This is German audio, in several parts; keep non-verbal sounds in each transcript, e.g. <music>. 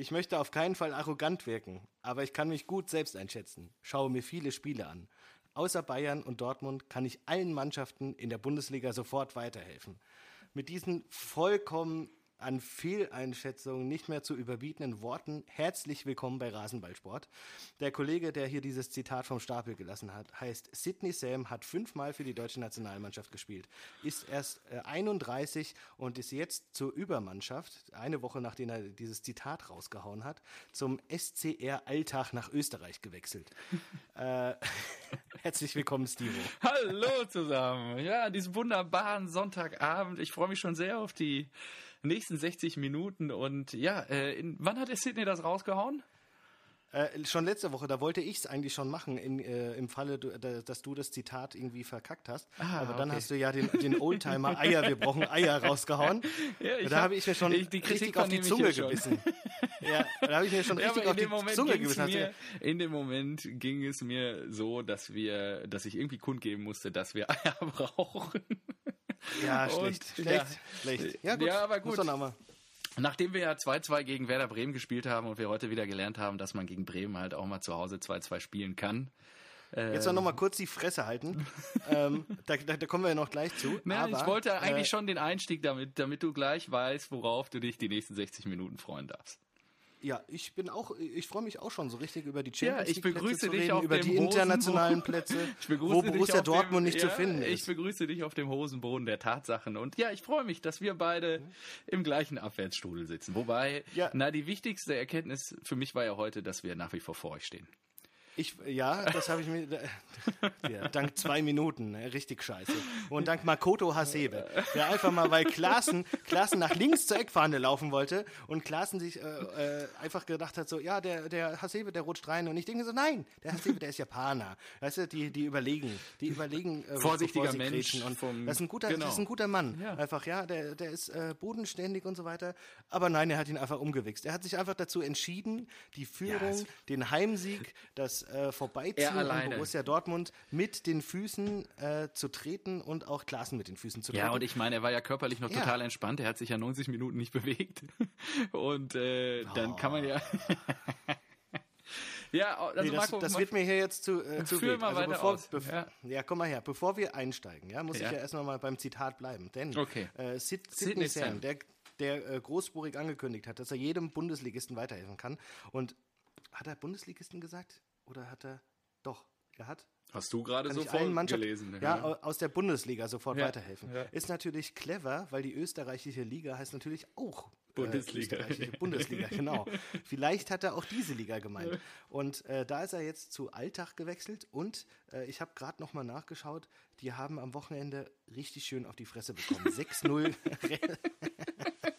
Ich möchte auf keinen Fall arrogant wirken, aber ich kann mich gut selbst einschätzen. Schaue mir viele Spiele an. Außer Bayern und Dortmund kann ich allen Mannschaften in der Bundesliga sofort weiterhelfen. Mit diesen vollkommen an Fehleinschätzungen nicht mehr zu überbietenden Worten herzlich willkommen bei Rasenballsport. Der Kollege, der hier dieses Zitat vom Stapel gelassen hat, heißt Sidney Sam, hat fünfmal für die deutsche Nationalmannschaft gespielt, ist erst äh, 31 und ist jetzt zur Übermannschaft, eine Woche nachdem er dieses Zitat rausgehauen hat, zum SCR Alltag nach Österreich gewechselt. <laughs> äh, <laughs> herzlich willkommen, Stivo. Hallo zusammen. Ja, an diesem wunderbaren Sonntagabend. Ich freue mich schon sehr auf die nächsten 60 Minuten. Und ja, äh, in, wann hat der Sydney das rausgehauen? Äh, schon letzte Woche, da wollte ich es eigentlich schon machen, in, äh, im Falle, du, da, dass du das Zitat irgendwie verkackt hast. Ah, Aber dann okay. hast du ja den, den Oldtimer <laughs> Eier, wir brauchen Eier rausgehauen. Ja, ich da hab- habe ich mir schon ich- die Kritik richtig auf die Zunge gebissen. ja, da habe ich mir schon Ja, richtig auf in die dem Moment Zunge gebissen. mir, in dem Moment ging es mir so, dass wir, dass ich irgendwie kundgeben musste, dass wir Eier brauchen. Ja, Und- schlecht, schlecht, ja. schlecht. Ja, gut, Ja, aber gut. Nachdem wir ja 2-2 gegen Werder Bremen gespielt haben und wir heute wieder gelernt haben, dass man gegen Bremen halt auch mal zu Hause 2-2 spielen kann. Jetzt noch mal kurz die Fresse halten. <laughs> ähm, da, da, da kommen wir ja noch gleich zu. Na, aber, ich wollte eigentlich äh, schon den Einstieg damit, damit du gleich weißt, worauf du dich die nächsten 60 Minuten freuen darfst. Ja, ich bin auch, ich freue mich auch schon so richtig über die Ja, Champions ich League Plätze begrüße zu dich reden, auf über die internationalen. Plätze, <laughs> Ich begrüße wo dich Borussia auf dem- Dortmund nicht zu ja, finden Ich ist. begrüße dich auf dem Hosenboden der Tatsachen. Und ja, ich freue mich, dass wir beide im gleichen Abwärtsstrudel sitzen. Wobei, Ja. na, die wichtigste Erkenntnis für mich war ja heute, dass wir nach wie vor vor euch stehen. Ich, ja, das habe ich mir, <laughs> ja, dank zwei Minuten, ne, richtig scheiße. Und dank Makoto Hasebe, der einfach mal, weil Klaassen, Klaassen nach links zur Eckfahne laufen wollte und Klaassen sich äh, äh, einfach gedacht hat, so, ja, der, der Hasebe, der rutscht rein. Und ich denke so, nein, der Hasebe, der ist Japaner. Weißt du, die, die überlegen, die überlegen, äh, Vorsichtiger Mensch. Und vom- das ist ein guter, genau. das ist ein guter Mann. Ja. Einfach, ja, der, der ist äh, bodenständig und so weiter. Aber nein, er hat ihn einfach umgewichst. Er hat sich einfach dazu entschieden, die Führung, es- den Heimsieg, das äh, Vorbeiziehen an. Borussia Dortmund mit den Füßen äh, zu treten und auch Klassen mit den Füßen zu treten. Ja, und ich meine, er war ja körperlich noch Ja. total entspannt. Er hat sich ja 90 Minuten nicht <laughs> bewegt. Und äh, dann kann man ja. <laughs> ja, also Nee, das, Marco, das wird mir hier jetzt zu, äh, zu mal also bevor, aus. bev- Ja. ja. komm mal her. Bevor wir einsteigen, ja, muss Ja. ich ja erstmal mal beim Zitat bleiben. Denn Okay. äh, Sid, Sidney Sam. der, der äh, großspurig angekündigt hat, dass er jedem Bundesligisten weiterhelfen kann. Und hat er Bundesligisten gesagt? Oder hat er. Doch, er hat hast du gerade kann so ich allen Mannschaften vorgelesen. ja, au- aus der Bundesliga sofort Ja, weiterhelfen. ja. Ist natürlich clever, weil die österreichische Liga heißt natürlich auch äh, Bundesliga. österreichische Bundesliga, <laughs> genau. Vielleicht hat er auch diese Liga gemeint. Und äh, da ist er jetzt zu Alltag gewechselt und äh, ich habe gerade noch mal nachgeschaut, die haben am Wochenende richtig schön auf die Fresse bekommen. <laughs> 6-0. <laughs>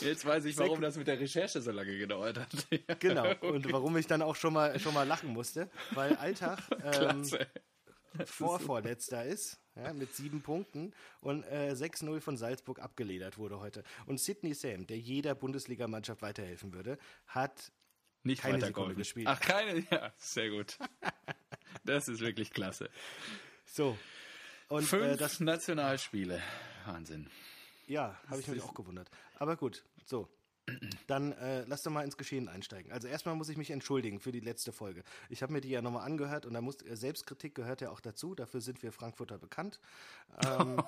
Jetzt weiß ich, warum das mit der Recherche so lange gedauert hat. <laughs> genau. Und warum ich dann auch schon mal schon mal lachen musste, weil Alltag <laughs> ähm. Vorvorletzter ist, ja, mit sieben Punkten und äh, 6-0 von Salzburg abgeledert wurde heute. Und Sidney Sam, der jeder Bundesligamannschaft weiterhelfen würde, hat Nicht keine Sekunde gespielt. Ach, keine? Ja, sehr gut. Das ist wirklich klasse. so. Und Fünf äh, das, Nationalspiele. Wahnsinn. Ja, habe ich mich auch gewundert. Aber gut, so. Dann äh, lass doch mal ins Geschehen einsteigen. Also erstmal muss ich mich entschuldigen für die letzte Folge. Ich habe mir die ja nochmal angehört und da muss äh, Selbstkritik gehört ja auch dazu. Dafür sind wir Frankfurter bekannt. <laughs> <laughs>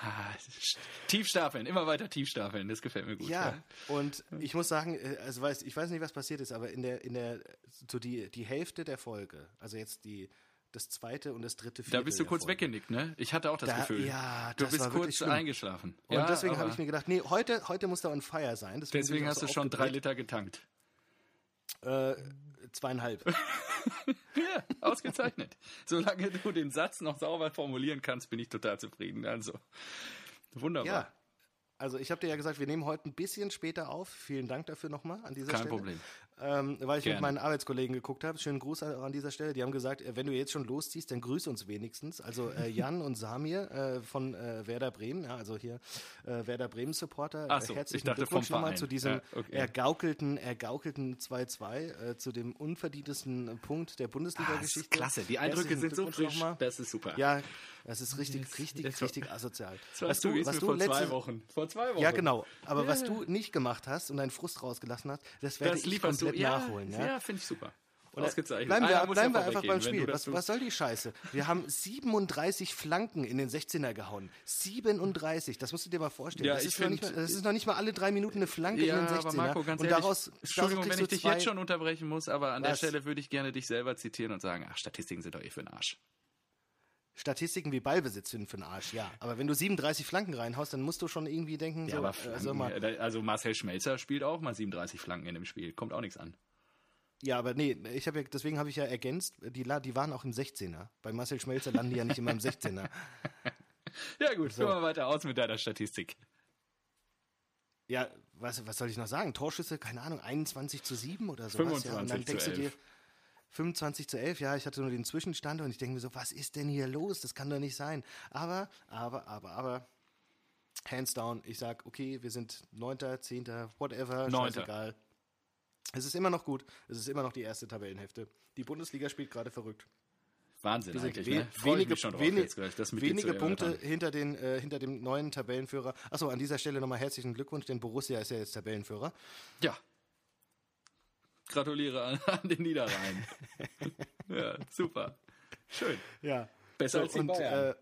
Ah, Tiefstapeln, immer weiter tiefstapeln, das gefällt mir gut. Ja, und ich muss sagen, äh, also weiß, ich weiß nicht, was passiert ist, aber in der, in der, so die, die Hälfte der Folge, also jetzt die, das zweite und das dritte, vierte Da bist du kurz weggenickt, ne? Ich hatte auch das Da- Gefühl. ja, du das bist war kurz schlimm. eingeschlafen. Und ja, deswegen habe ich mir gedacht, nee, heute, heute muss da on fire sein. Deswegen auch hast so du schon drei. Liter getankt. Äh, zweieinhalb. <laughs> Ja, ausgezeichnet. Solange du den Satz noch sauber formulieren kannst, bin ich total zufrieden. Also, wunderbar. ja. Also ich habe dir ja gesagt, wir nehmen heute ein bisschen später auf. Vielen Dank dafür nochmal an dieser Kein Stelle. Problem. Ähm, weil ich Gerne. mit meinen Arbeitskollegen geguckt habe. Schönen Gruß an, an dieser Stelle. Die haben gesagt, äh, wenn du jetzt schon losziehst, dann grüß uns wenigstens. Also äh, <laughs> Jan und Samir äh, von äh, Werder Bremen, ja, also hier äh, Werder Bremen Supporter. Ach so, herzlichen Glückwunsch nochmal zu diesem Ja, okay. ergaukelten, ergaukelten 2-2, äh, zu dem unverdientesten Punkt der Ah, Bundesliga-Geschichte. ist klasse. Die Eindrücke sind so frisch. Das ist super. Ja, das ist richtig, richtig, das war- richtig asozial. das weißt du, es mir vor zwei Wochen. Vor zwei Wochen. Ja, genau. Aber Ja. was du nicht gemacht hast und deinen Frust rausgelassen hast, das werde Das ich lieferst du komplett ja, nachholen. Ja, Ja? finde ich super. Oder Ausgezeichnet. Bleiben wir, Einer muss bleiben wir einfach beim Spiel. Was, was soll die Scheiße? Wir haben 37 Flanken in den 16er gehauen. 37, das musst du dir mal vorstellen. Ja, das, ist noch nicht, find- mal- das ist noch nicht mal alle drei Minuten eine Flanke Ja, in den 16er. aber Marco, ganz und ehrlich, daraus, Entschuldigung, daraus wenn ich dich jetzt schon unterbrechen muss, aber an der Was? Stelle würde ich gerne dich selber zitieren und sagen, ach, Statistiken sind doch eh für den Arsch. Statistiken wie Ballbesitz sind für den Arsch, ja. Aber wenn du 37 Flanken reinhaust, dann musst du schon irgendwie denken, Ja, so, aber äh, Flanken, äh, also Marcel Schmelzer spielt auch mal 37 Flanken in dem Spiel. Kommt auch nichts an. Ja, aber nee, ich habe ja, deswegen habe ich ja ergänzt, die, die waren auch im 16er. Bei Marcel Schmelzer landen die ja nicht immer im 16er. <laughs> Ja gut, führ mal weiter aus mit deiner Statistik. Ja, was, was soll ich noch sagen? Torschüsse, keine Ahnung, 21 zu 7 oder so. 25 ja. Und dann zu denkst du dir, 11. 25 zu 11, ja, ich hatte nur den Zwischenstand und ich denke mir so, was ist denn hier los? Das kann doch nicht sein. Aber, aber, aber, aber, hands down, ich sag, okay, wir sind 9., 10., whatever, Neunter. scheißegal. Es ist immer noch gut, es ist immer noch die erste Tabellenhälfte. Die Bundesliga spielt gerade verrückt. Wahnsinn Wir sind ne? Wenige, wenig-. Punkte hinter, den, äh, hinter dem neuen Tabellenführer. Achso, an dieser Stelle nochmal herzlichen Glückwunsch, denn Borussia ist ja jetzt Tabellenführer. Ja. Gratuliere an, <laughs> an den Niederrhein. <laughs> ja, super. Schön. Ja. Besser als die und, Bayern.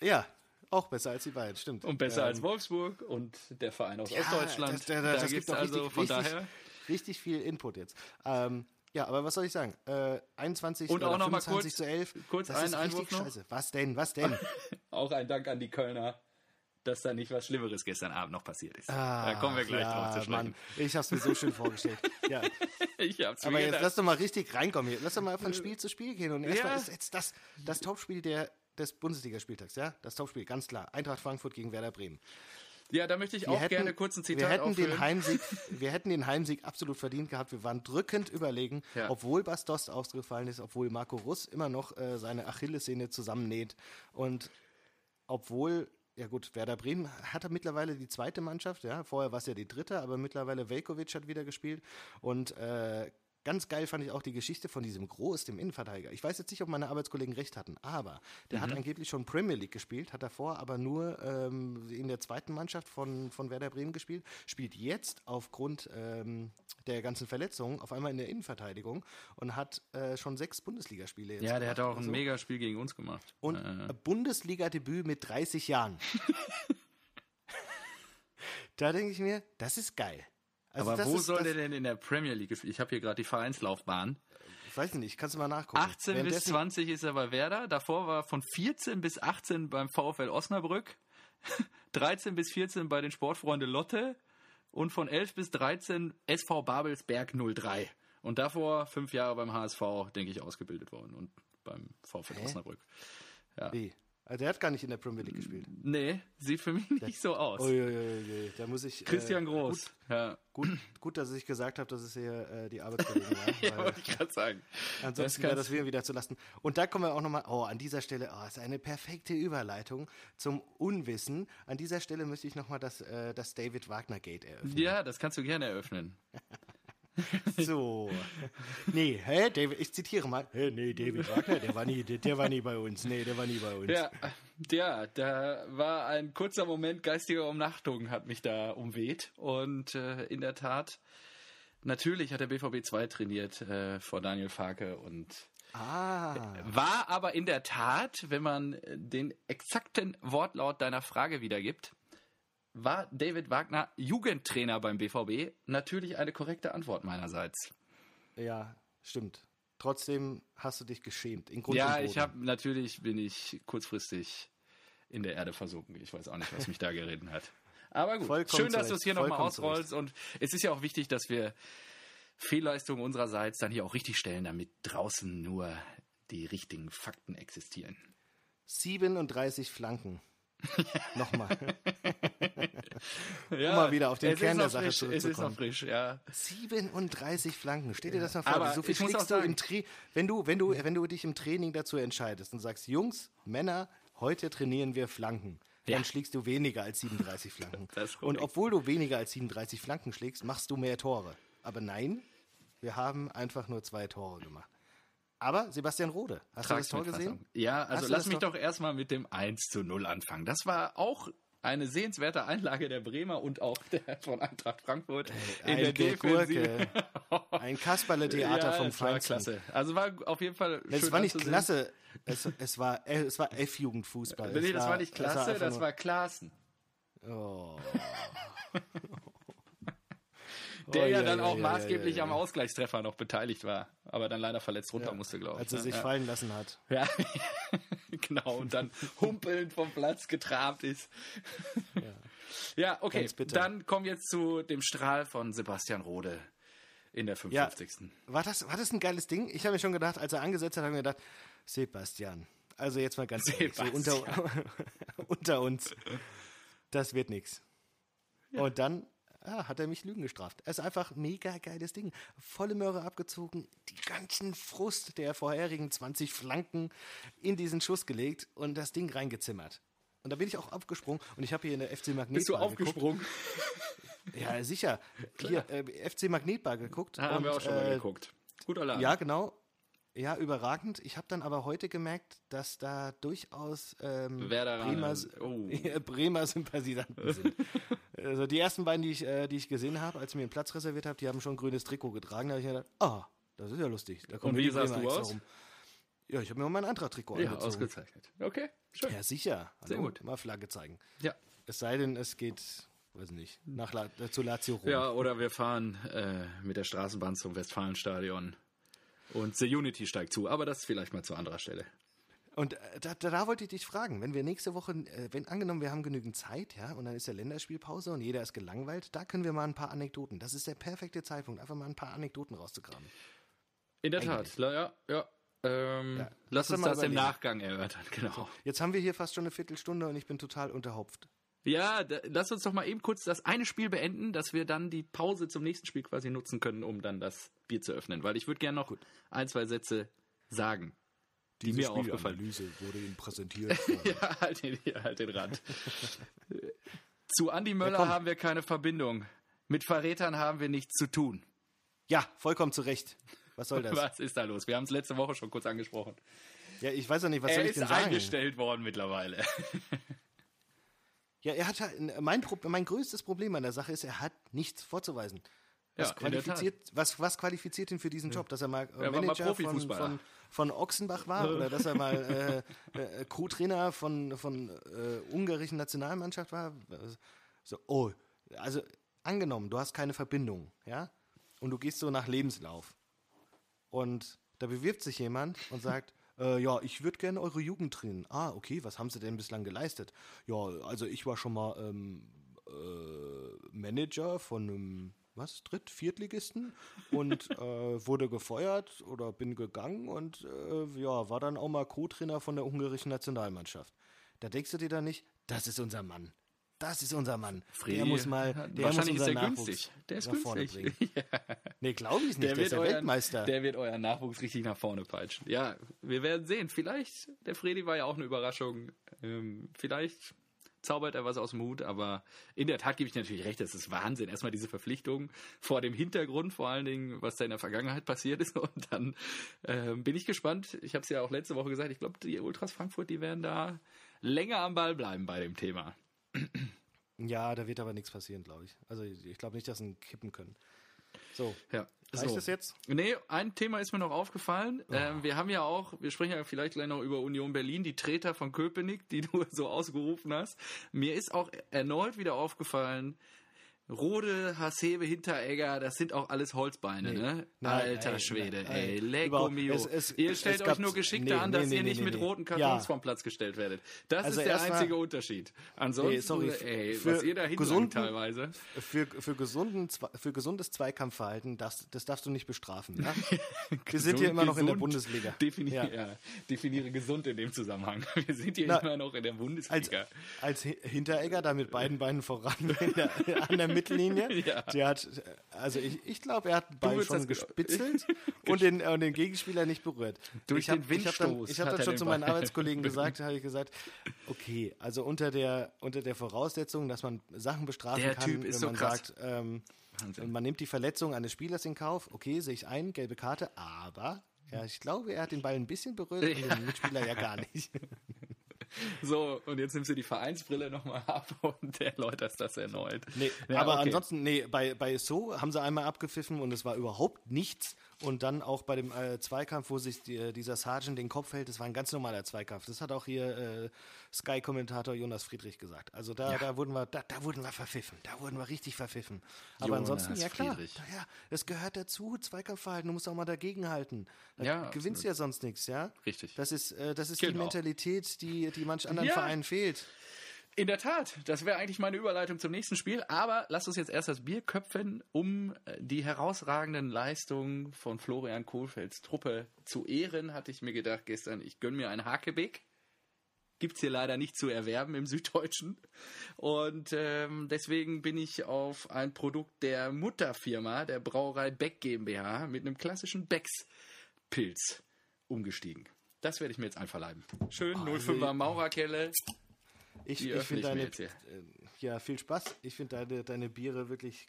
Äh, ja, auch besser als die Bayern, stimmt. Und besser Ähm, als Wolfsburg und der Verein aus ja, Ostdeutschland. Das, das, da das gibt also richtig, von daher. richtig viel Input jetzt. Ähm, ja, aber was soll ich sagen? Äh, 21 Und auch noch mal 25 kurz- zu 11. kurz das einen ist Einwurf richtig noch. scheiße. Was denn? Was denn? <laughs> Auch ein Dank an die Kölner, dass da nicht was Schlimmeres gestern Abend noch passiert ist. Ah, da kommen wir gleich ja, drauf zu sprechen. Mann, ich hab's mir so schön vorgestellt. <laughs> Ja. Ich hab's mir Aber jetzt gedacht. lass doch mal richtig reinkommen hier. Lass doch mal von Spiel zu Spiel gehen. Und erstmal Ja. ist jetzt das, das Topspiel der, des Bundesligaspieltags, ja? Das Topspiel, ganz klar. Eintracht Frankfurt gegen Werder Bremen. Ja, da möchte ich Wir auch hätten, gerne kurz ein Zitat wir hätten, den. Heimsieg, <laughs> wir hätten den Heimsieg absolut verdient gehabt. Wir waren drückend überlegen, Ja. obwohl Bastos ausgefallen ist, obwohl Marco Russ immer noch äh, seine Achillessehne zusammennäht und obwohl, ja gut, Werder Bremen hat er mittlerweile die zweite Mannschaft, ja, vorher war es ja die dritte, aber mittlerweile Velkovic hat wieder gespielt. Und äh, Ganz geil fand ich auch die Geschichte von diesem Groß, dem Innenverteidiger. Ich weiß jetzt nicht, ob meine Arbeitskollegen recht hatten, aber der Mhm. hat angeblich schon Premier League gespielt, hat davor aber nur ähm, in der zweiten Mannschaft von, von Werder Bremen gespielt, spielt jetzt aufgrund ähm, der ganzen Verletzungen auf einmal in der Innenverteidigung und hat äh, schon sechs Bundesligaspiele jetzt. Ja, der hat auch ein so. Megaspiel gegen uns gemacht. Und äh, Bundesliga-Debüt mit 30 Jahren. <laughs> da denke ich mir, das ist geil. Also aber wo ist, soll der denn in der Premier League gespielt? Ich habe hier gerade die Vereinslaufbahn. Ich weiß nicht, kannst du mal nachgucken. 18 bis Währenddessen- 20 ist er bei Werder. Davor war er von 14 bis 18 beim VfL Osnabrück. <laughs> 13 bis 14 bei den Sportfreunde Lotte. Und von 11 bis 13 SV Babelsberg 03. Und davor fünf Jahre beim HSV, denke ich, ausgebildet worden. Und beim VfL Hä? Osnabrück. Wie? Also der hat gar nicht in der Premier League gespielt. Nee, sieht für mich nicht so aus. Uiuiui, da muss ich. Christian äh, Groß. ja. Gut, gut, gut, dass ich gesagt habe, dass es hier äh, die Arbeitskollegen <laughs> waren. ja, wollte ich gerade sagen. ansonsten das wäre das wieder wieder zu lasten. Und da kommen wir auch nochmal, oh, an dieser Stelle, oh, ist eine perfekte Überleitung zum Unwissen. An dieser Stelle möchte ich nochmal das, äh, das David Wagner Gate eröffnen. Ja, das kannst du gerne eröffnen. <laughs> So. Nee, hä, David, ich zitiere mal. Hä, nee, David Wagner, der war nie, der, der war nie bei uns. Nee, der war nie bei uns. Ja, ja, da war ein kurzer Moment geistiger Umnachtung, hat mich da umweht. Und äh, in der Tat, natürlich hat der BVB 2 trainiert äh, vor Daniel Farke und Ah. war aber in der Tat, wenn man den exakten Wortlaut deiner Frage wiedergibt, war David Wagner Jugendtrainer beim BVB? Natürlich eine korrekte Antwort meinerseits. Ja, stimmt. Trotzdem hast du dich geschämt. In Grund Ja, ich habe natürlich bin ich kurzfristig in der Erde versunken. Ich weiß auch nicht, was mich da geritten hat. Aber gut, Vollkommen schön, dass du es hier nochmal ausrollst. Und es ist ja auch wichtig, dass wir Fehlleistungen unsererseits dann hier auch richtig stellen, damit draußen nur die richtigen Fakten existieren. 37 Flanken <laughs> Nochmal. Ja, um mal wieder auf den Kern der Sache frisch, Es ist noch zurückzukommen. frisch, ja. 37 Flanken. Stell dir das mal vor. Aber so viel schlägst du im Tra wenn du, wenn du, wenn du dich im Training dazu entscheidest und sagst, Jungs, Männer, heute trainieren wir Flanken. Ja. Dann schlägst du weniger als 37 Flanken. <laughs> Und obwohl du weniger als 37 Flanken schlägst, machst du mehr Tore. Aber nein, wir haben einfach nur zwei Tore gemacht. Aber Sebastian Rode, hast du das Tor gesehen? Ja, also lass das mich doch- doch erstmal mit dem 1 zu 0 anfangen. Das war auch eine sehenswerte Einlage der Bremer und auch der von Eintracht Frankfurt in Eine der Defensive. <laughs> Ein Kasperle-Theater ja, vom es war Feinsten. klasse. Also war auf jeden Fall Es schön war nicht klasse, es, es war, äh, es war F-Jugendfußball. Nee, Es das war nicht es war klasse, einfach das nur- war Klaassen. Oh. <laughs> Der Oh, ja ja, dann ja, auch ja, maßgeblich ja, ja, am Ausgleichstreffer noch beteiligt war. Aber dann leider verletzt runter musste, glaube ich. Als er ne? sich ja. fallen lassen hat. Ja, <laughs> genau. Und dann <laughs> humpelnd vom Platz getrabt ist. Ja, <laughs> okay. Dann kommen wir jetzt zu dem Strahl von Sebastian Rode in der 55. War das, war das ein geiles Ding? Ich habe mir schon gedacht, als er angesetzt hat, habe ich mir gedacht, Sebastian, also jetzt mal ganz ehrlich, so unter, unter uns, das wird nichts. Und dann ah, hat er mich Lügen gestraft. Es ist einfach ein mega geiles Ding. Volle Möhre abgezogen, die ganzen Frust der vorherigen 20 Flanken in diesen Schuss gelegt und das Ding reingezimmert. Und da bin ich auch aufgesprungen und ich habe hier in der FC Magnet Bist du aufgesprungen? <laughs> Ja, sicher. Hier, äh, FC Magnetbar geguckt. Da haben und, wir auch schon mal äh, geguckt. Guter Laden. Ja, genau. Ja, überragend. Ich habe dann aber heute gemerkt, dass da durchaus ähm. Bremer, Oh. <laughs> Bremer Sympathisanten sind. <laughs> also die ersten beiden, die ich, äh, die ich gesehen habe, als ich mir einen Platz reserviert habe, die haben schon ein grünes Trikot getragen. Da habe ich mir gedacht, ah, das ist ja lustig. Da kommen Und wie sahst du aus? Ja, ich habe mir mal mein Eintracht-Trikot Ja, angezogen. ausgezeichnet. Okay, schön. Ja, sicher. Hallo, Sehr gut. Mal Flagge zeigen. Ja. Es sei denn, es geht, weiß nicht, nach La äh, zu Lazio Rom. Ja, oder wir fahren äh, mit der Straßenbahn zum Westfalenstadion und The Unity steigt zu. Aber das vielleicht mal zu anderer Stelle. Und äh, da, da, da wollte ich dich fragen, wenn wir nächste Woche, äh, wenn angenommen, wir haben genügend Zeit, ja, und dann ist ja Länderspielpause und jeder ist gelangweilt, da können wir mal ein paar Anekdoten. Das ist der perfekte Zeitpunkt, einfach mal ein paar Anekdoten rauszugraben. In der Tat, La- ja, ja. Ähm, Ja, lass uns das im überlegen. Nachgang erörtern, <laughs> genau. Jetzt haben wir hier fast schon eine Viertelstunde und ich bin total unterhopft. Ja, da, lass uns doch mal eben kurz das eine Spiel beenden, dass wir dann die Pause zum nächsten Spiel quasi nutzen können, um dann das Bier zu öffnen. Weil ich würde gerne noch ein, zwei Sätze sagen, die mir aufgefallen wurde Ihnen präsentiert. <laughs> Ja, halt den, ja, halt den Rand. <laughs> Zu Andi Möller komm. haben wir keine Verbindung. Mit Verrätern haben wir nichts zu tun. ja, vollkommen zu Recht. Was soll <laughs> das? Was ist da los? Wir haben es letzte Woche schon kurz angesprochen. Ja, ich weiß ja nicht, was Er soll ich ist denn sagen? eingestellt worden mittlerweile. Ja, er hat halt, mein, mein größtes Problem an der Sache ist, er hat nichts vorzuweisen. Was, Ja, qualifiziert, was, was qualifiziert ihn für diesen Job? Dass er mal äh, Er war mal Manager von, von, von Ochsenbach war oder dass er mal <laughs> äh, äh, Co-Trainer von, von äh, ungarischen Nationalmannschaft war? So, oh, also angenommen, du hast keine Verbindung, ja? Und du gehst so nach Lebenslauf. Und da bewirbt sich jemand und sagt, <laughs> äh, ja, ich würde gerne eure Jugend trainieren. Ah, okay, was haben sie denn bislang geleistet? Ja, also ich war schon mal ähm, äh, Manager von einem, was, Dritt-, Viertligisten und <laughs> äh, wurde gefeuert oder bin gegangen und äh, ja, war dann auch mal Co-Trainer von der ungarischen Nationalmannschaft. Da denkst du dir dann nicht, das ist unser Mann. Das ist unser Mann. der muss mal, der Wahrscheinlich muss ist der Nachwuchs günstig. Der ist nach vorne günstig. bringen. <laughs> Nee, glaube ich nicht. Der, ist der euren- Weltmeister. Der wird euren Nachwuchs richtig nach vorne peitschen. Ja, wir werden sehen. Vielleicht, der Fredi war ja auch eine Überraschung. Ähm, vielleicht zaubert er was aus dem Hut, aber in der Tat gebe ich natürlich recht, das ist Wahnsinn. Erstmal diese Verpflichtung vor dem Hintergrund, vor allen Dingen, was da in der Vergangenheit passiert ist. <laughs> Und dann ähm, bin ich gespannt. Ich habe es ja auch letzte Woche gesagt, ich glaube, die Ultras Frankfurt, die werden da länger am Ball bleiben bei dem Thema. Ja, da wird aber nichts passieren, glaube ich. Also ich, glaube nicht, dass sie kippen können. So, Ja. Reicht das jetzt? Nee, ein Thema ist mir noch aufgefallen. Ähm, wir haben ja auch, wir sprechen ja vielleicht gleich noch über Union Berlin, die Treter von Köpenick, die <laughs> du so ausgerufen hast. Mir ist auch erneut wieder aufgefallen, Rode, Hasebe, Hinteregger, das sind auch alles Holzbeine, Nee. ne? Nein, Alter nein, Schwede, nein, ey, Überhaupt- mio. es- es- ihr stellt euch nur geschickter nee, an, dass nee, ihr nicht mit roten Kartons Ja. vom Platz gestellt werdet. Das Also ist der einzige Unterschied. Ansonsten, sorry, ey, für was ihr da gesunden- teilweise. Für, für, gesunden, für gesundes Zweikampfverhalten, das, das darfst du nicht bestrafen. Ja? <laughs> Wir sind hier immer noch in der Gesund. Bundesliga. Definiere, Ja. ja. definiere gesund in dem Zusammenhang. <laughs> Wir sind hier Na, immer noch in der Als, Bundesliga. als Hi- Hinteregger da mit beiden Beinen voran <laughs> an der Mittellinie. <laughs> Ja. Der hat, also ich, ich glaube, er hat den Ball schon das- gespitzelt <laughs> und den, und den Gegenspieler nicht berührt. Durch ich hab, den ich hab dann, Windstoß ich habe hat dann schon zu meinen Ball Arbeitskollegen <laughs> gesagt, habe ich gesagt, okay, also unter der, unter der Voraussetzung, dass man Sachen bestrafen Der kann, wenn so man krass. sagt, ähm, Wahnsinn. man nimmt die Verletzung eines Spielers in Kauf, okay, sehe ich ein, gelbe Karte, aber ja, ich glaube, er hat den Ball ein bisschen berührt und den Mitspieler ja gar nicht. So, und jetzt nimmst du die Vereinsbrille nochmal ab <laughs> und erläuterst das erneut. Nee, Ja, aber okay. ansonsten, nee, bei, bei So haben sie einmal abgepfiffen und es war überhaupt nichts. Und dann auch bei dem äh, Zweikampf, wo sich die, dieser Sergeant den Kopf hält, das war ein ganz normaler Zweikampf. Das hat auch hier äh, Sky-Kommentator Jonas Friedrich gesagt. Also da, da wurden wir, da, da wurden wir verpfiffen. Da wurden wir richtig verpfiffen. Aber Jonas ansonsten, ja klar, Friedrich. da, ja, das gehört dazu, Zweikampfverhalten, du musst auch mal dagegenhalten. Da Ja, gewinnst du ja sonst nichts, ja? Richtig. Das ist, äh, das ist die Genau. Mentalität, die, die manch anderen Ja. Vereinen fehlt. In der Tat, das wäre eigentlich meine Überleitung zum nächsten Spiel. Aber lasst uns jetzt erst das Bier köpfen, um äh, die herausragenden Leistungen von Florian Kohlfelds Truppe zu ehren, hatte ich mir gedacht gestern, ich gönne mir ein Hakebeck. Gibt's hier leider nicht zu erwerben im Süddeutschen. Und ähm, deswegen bin ich auf ein Produkt der Mutterfirma, der Brauerei Beck GmbH, mit einem klassischen Becks-Pilz umgestiegen. Das werde ich mir jetzt einverleiben. Schön, 05er Maurerkelle. Ich, ich finde deine, äh, ja, viel Spaß. Ich finde deine, deine Biere wirklich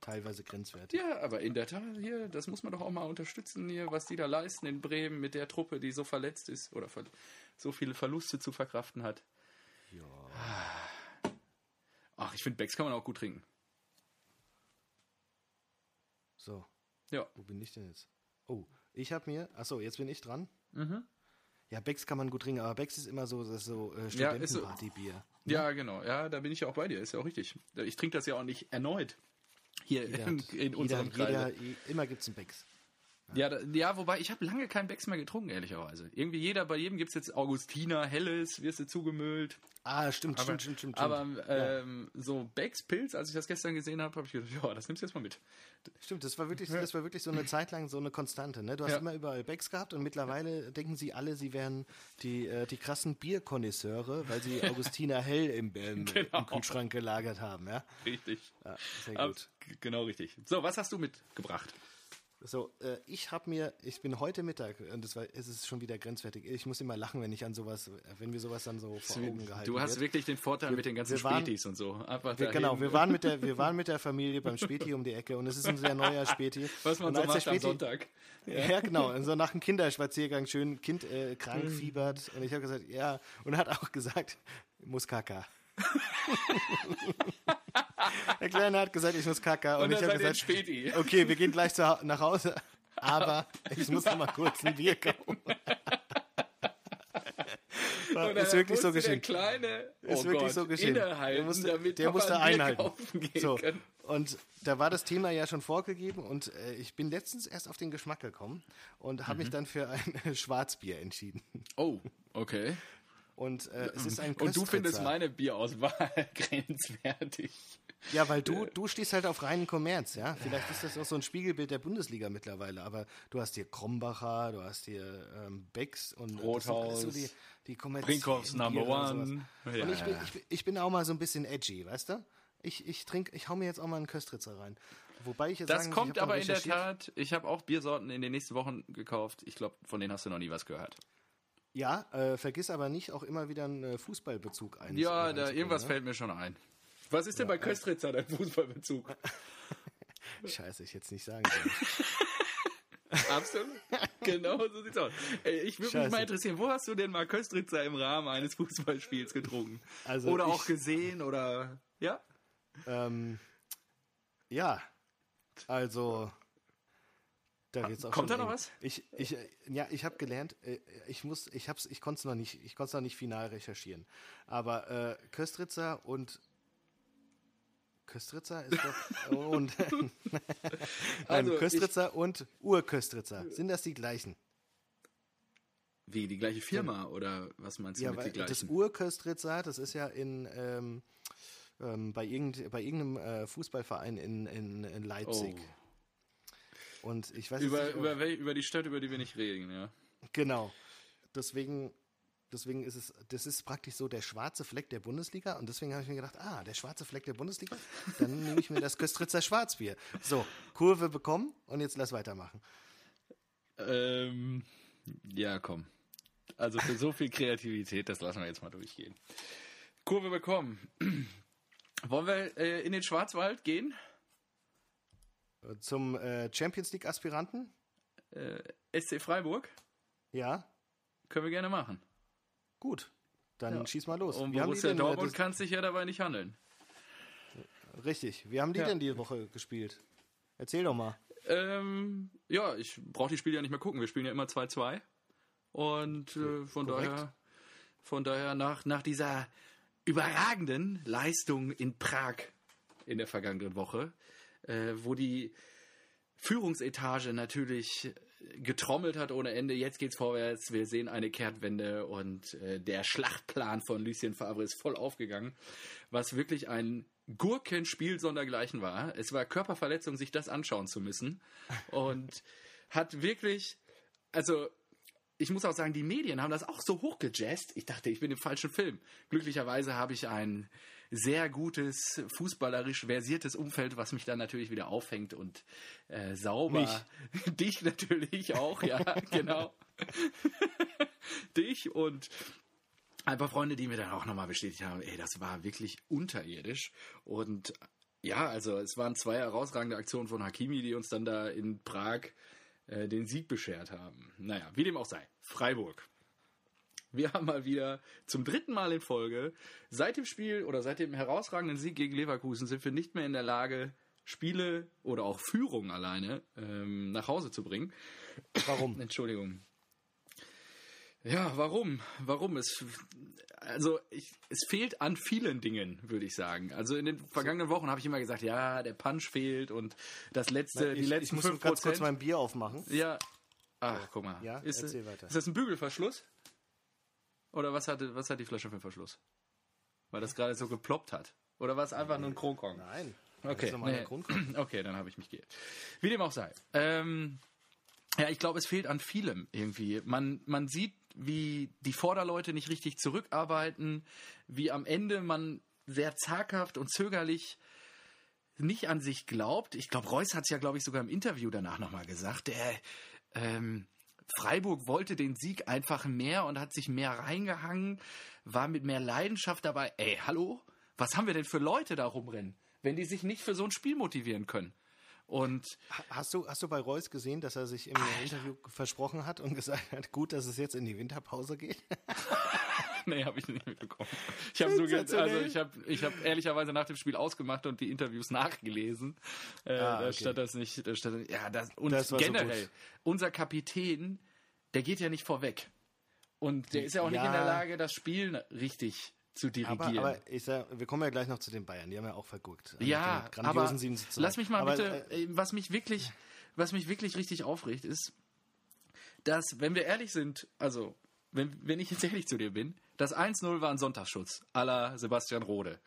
teilweise grenzwertig. Ja, aber in der Tat hier, das muss man doch auch mal unterstützen hier, was die da leisten in Bremen mit der Truppe, die so verletzt ist oder ver so viele Verluste zu verkraften hat. Ja. Ach, ich finde Becks kann man auch gut trinken. So, Ja. wo bin ich denn jetzt? Oh, ich habe mir, achso, jetzt bin ich dran. Mhm. Ja, Becks kann man gut trinken, aber Becks ist immer so, das ist so äh, Ja, ist so. Studentenpartybier. Ja, genau. Ja, da bin ich ja auch bei dir. Ist ja auch richtig. Ich trinke das ja auch nicht erneut hier Jeder <laughs> in, hat- in unserem jeder, jeder, immer gibt's einen Becks. Ja, da, ja, wobei ich habe lange kein Becks mehr getrunken, ehrlicherweise. Irgendwie jeder, bei jedem gibt es jetzt Augustiner, Helles, wirst du zugemüllt. Ah, stimmt, Aber, stimmt, stimmt, stimmt. aber stimmt. Ja. ähm, so Becks Pilz, als ich das gestern gesehen habe, habe ich gedacht, ja, das nimmst du jetzt mal mit. Stimmt, das war wirklich, das war wirklich so eine Zeit lang so eine Konstante. Ne? Du hast Ja. immer überall Becks gehabt und mittlerweile denken sie alle, sie wären die, äh, die krassen Bierkonnoisseure, weil sie Augustiner <laughs> Hell im, ähm, Genau. im Kühlschrank gelagert haben. Ja? Richtig. Ja, sehr Ab, gut. g- genau richtig. So, was hast du mitgebracht? So, äh, ich habe mir, ich bin heute Mittag, und das war, es ist schon wieder grenzwertig. Ich muss immer lachen, wenn ich an sowas, wenn wir sowas dann so vor Augen gehalten Du hast wird. wirklich den Vorteil mit den ganzen wir waren- Spätis und so. Einfach Wir, genau, wir waren, mit der, wir waren mit der Familie beim Späti um die Ecke und es ist ein sehr neuer Späti. <laughs> was man und so macht am Späti- Sonntag. Ja, <laughs> genau. Und so nach dem Kinderspaziergang schön Kind äh, Mhm. krank, fiebert. Und ich habe gesagt, ja. Und er hat auch gesagt, muss Kaka. <laughs> Der Kleine hat gesagt, ich muss Kaka. Und, Und ich habe gesagt, Späti. okay, wir gehen gleich zu, nach Hause. Aber ich muss noch mal kurz ein Bier kaufen. <laughs> War- ist wirklich so geschehen. Der Kleine, oh Ist wirklich Gott, so geschehen. Der musste, damit der musste einhalten. So. Und da war das Thema ja schon vorgegeben und äh, ich bin letztens erst auf den Geschmack gekommen und habe Mhm. mich dann für ein <laughs> Schwarzbier entschieden. Oh, okay. Und äh, es ist ein Und du findest meine Bierauswahl <laughs> grenzwertig. Ja, weil du, du stehst halt auf reinen Kommerz, ja. Vielleicht ist das auch so ein Spiegelbild der Bundesliga mittlerweile, aber du hast hier Krombacher, du hast hier ähm, Becks und äh, Rothaus, so die, die kommerziellen Brinkhoffs Number und. One. Und Ja, ich bin, ich, bin, ich bin auch mal so ein bisschen edgy, weißt du? Ich, ich trinke, ich hau mir jetzt auch mal einen Köstritzer rein. Wobei ich jetzt Das sagen kommt aber in der. Tat. Ich habe auch Biersorten in den nächsten Wochen gekauft. Ich glaube, von denen hast du noch nie was gehört. Ja, äh, vergiss aber nicht auch immer wieder einen äh, Fußballbezug ein. Ja, da irgendwas ne? fällt mir schon ein. Was ist denn bei Köstritzer dein Fußballbezug? <laughs> Scheiße, ich jetzt nicht sagen sollen. <laughs> Absolut. genau so sieht's aus. Ich würde mich mal interessieren, wo hast du denn mal Köstritzer im Rahmen eines Fußballspiels getrunken? Also oder ich- auch gesehen oder ja? Ähm, ja, also da geht's auch Kommt da noch was? Ich, ich, äh, ja, ich habe gelernt, äh, ich muss, ich hab's, ich konnte es noch nicht, ich konnte es noch nicht final recherchieren. Aber äh, Köstritzer und Köstritzer ist doch. Und, <laughs> Nein, Also, Köstritzer und Urköstritzer. Sind das die gleichen? Wie, die gleiche Firma oder was meinst du Ja, mit weil die das gleichen? Urköstritzer, das ist ja in. Ähm, ähm, bei, irgend, bei irgendeinem äh, Fußballverein in, in, in Leipzig. Oh. Und ich weiß Über, nicht, über, über die Stadt, über die wir nicht reden, ja. Genau. Deswegen, deswegen ist es, das ist praktisch so der schwarze Fleck der Bundesliga. Und deswegen habe ich mir gedacht, ah, der schwarze Fleck der Bundesliga, dann nehme ich mir das Köstritzer Schwarzbier. So, Kurve bekommen und jetzt lass weitermachen. Ähm, ja, komm. Also für so viel Kreativität, das lassen wir jetzt mal durchgehen. Kurve bekommen. Wollen wir äh, in den Schwarzwald gehen? Zum äh, Champions League Aspiranten? SC Freiburg? Ja, Können wir gerne machen. Gut. Dann Ja. schieß mal los. Um Wie haben die Borussia denn, Dortmund kann sich ja dabei nicht handeln. richtig. Wie haben die Ja. denn die Woche gespielt? Erzähl doch mal. Ähm, ja, ich brauche die Spiele ja nicht mehr gucken. Wir spielen ja immer 2-2. Und äh, von korrekt. daher, von daher nach, nach dieser überragenden Leistung in Prag in der vergangenen Woche, äh, wo die Führungsetage natürlich getrommelt hat ohne Ende. Jetzt geht's vorwärts. Wir sehen eine Kehrtwende und äh, der Schlachtplan von Lucien Favre ist voll aufgegangen, was wirklich ein Gurkenspiel sondergleichen war. Es war Körperverletzung, sich das anschauen zu müssen und <laughs> hat wirklich, also ich muss auch sagen, die Medien haben das auch so hochgejazzt. Ich dachte, ich bin im falschen Film. Glücklicherweise habe ich ein sehr gutes, fußballerisch versiertes Umfeld, was mich dann natürlich wieder aufhängt und äh, sauber. <laughs> Dich natürlich auch, ja, <laughs> genau. <laughs> Dich und ein paar Freunde, die mir dann auch nochmal bestätigt haben, ey, das war wirklich unterirdisch. Und ja, also es waren zwei herausragende Aktionen von Hakimi, die uns dann da in Prag äh, den Sieg beschert haben. Naja, wie dem auch sei. Freiburg. Wir haben mal wieder zum dritten Mal in Folge, seit dem Spiel oder seit dem herausragenden Sieg gegen Leverkusen sind wir nicht mehr in der Lage, Spiele oder auch Führung alleine ähm, nach Hause zu bringen. Warum? <clears throat> Entschuldigung. Ja, warum? Warum? Es, also ich, es fehlt an vielen Dingen, würde ich sagen. Also in den vergangenen Wochen habe ich immer gesagt, ja, der Punch fehlt und das letzte, die ich, letzten ich muss fünf ganz kurz mein Bier aufmachen. Ja. Ach, guck mal. Ja, ist, erzähl weiter. ist das ein Bügelverschluss? Oder was hatte, was hat die Flasche für einen Verschluss? Weil das gerade so geploppt hat. Oder war es einfach nur ein Kronkong? Nein. Okay, nee. <clears throat> Okay, dann habe ich mich geirrt. Wie dem auch sei. Ähm, ja, ich glaube, es fehlt an vielem irgendwie. Man, man sieht, wie die Vorderleute nicht richtig zurückarbeiten, wie am Ende man sehr zaghaft und zögerlich nicht an sich glaubt. Ich glaube, Reus hat es ja, glaube ich, sogar im Interview danach nochmal gesagt. Der, ähm, Freiburg wollte den Sieg einfach mehr und hat sich mehr reingehangen, war mit mehr Leidenschaft dabei. Ey, hallo? Was haben wir denn für Leute da rumrennen, wenn die sich nicht für so ein Spiel motivieren können? Und Ha- Hast du, hast du bei Reus gesehen, dass er sich im Interview versprochen hat und gesagt hat, gut, dass es jetzt in die Winterpause geht? <laughs> <laughs> nee, habe ich nicht mitbekommen. Ich habe so ge- also ich habe ich habe ehrlicherweise nach dem Spiel ausgemacht und die Interviews <laughs> nachgelesen. Äh, Ah, okay. stand das nicht, stand ja, das und Das so generell gut. unser Kapitän, der geht ja nicht vorweg. Und der ist ja auch nicht Ja. in der Lage, das Spiel richtig zu Aber, dirigieren. aber ich sag, wir kommen ja gleich noch zu den Bayern, die haben ja auch verguckt. Ja, aber 7 zu 2. lass mich mal aber, bitte, Äh, äh, was mich wirklich, was mich wirklich richtig aufregt, ist, dass, wenn wir ehrlich sind, also, wenn, wenn ich jetzt ehrlich zu dir bin, das 1-0 war ein Sonntagsschutz, à la Sebastian Rode.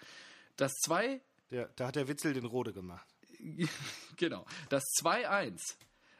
Das 2, der, da hat der Witzel den Rode gemacht. <laughs> genau, das 2-1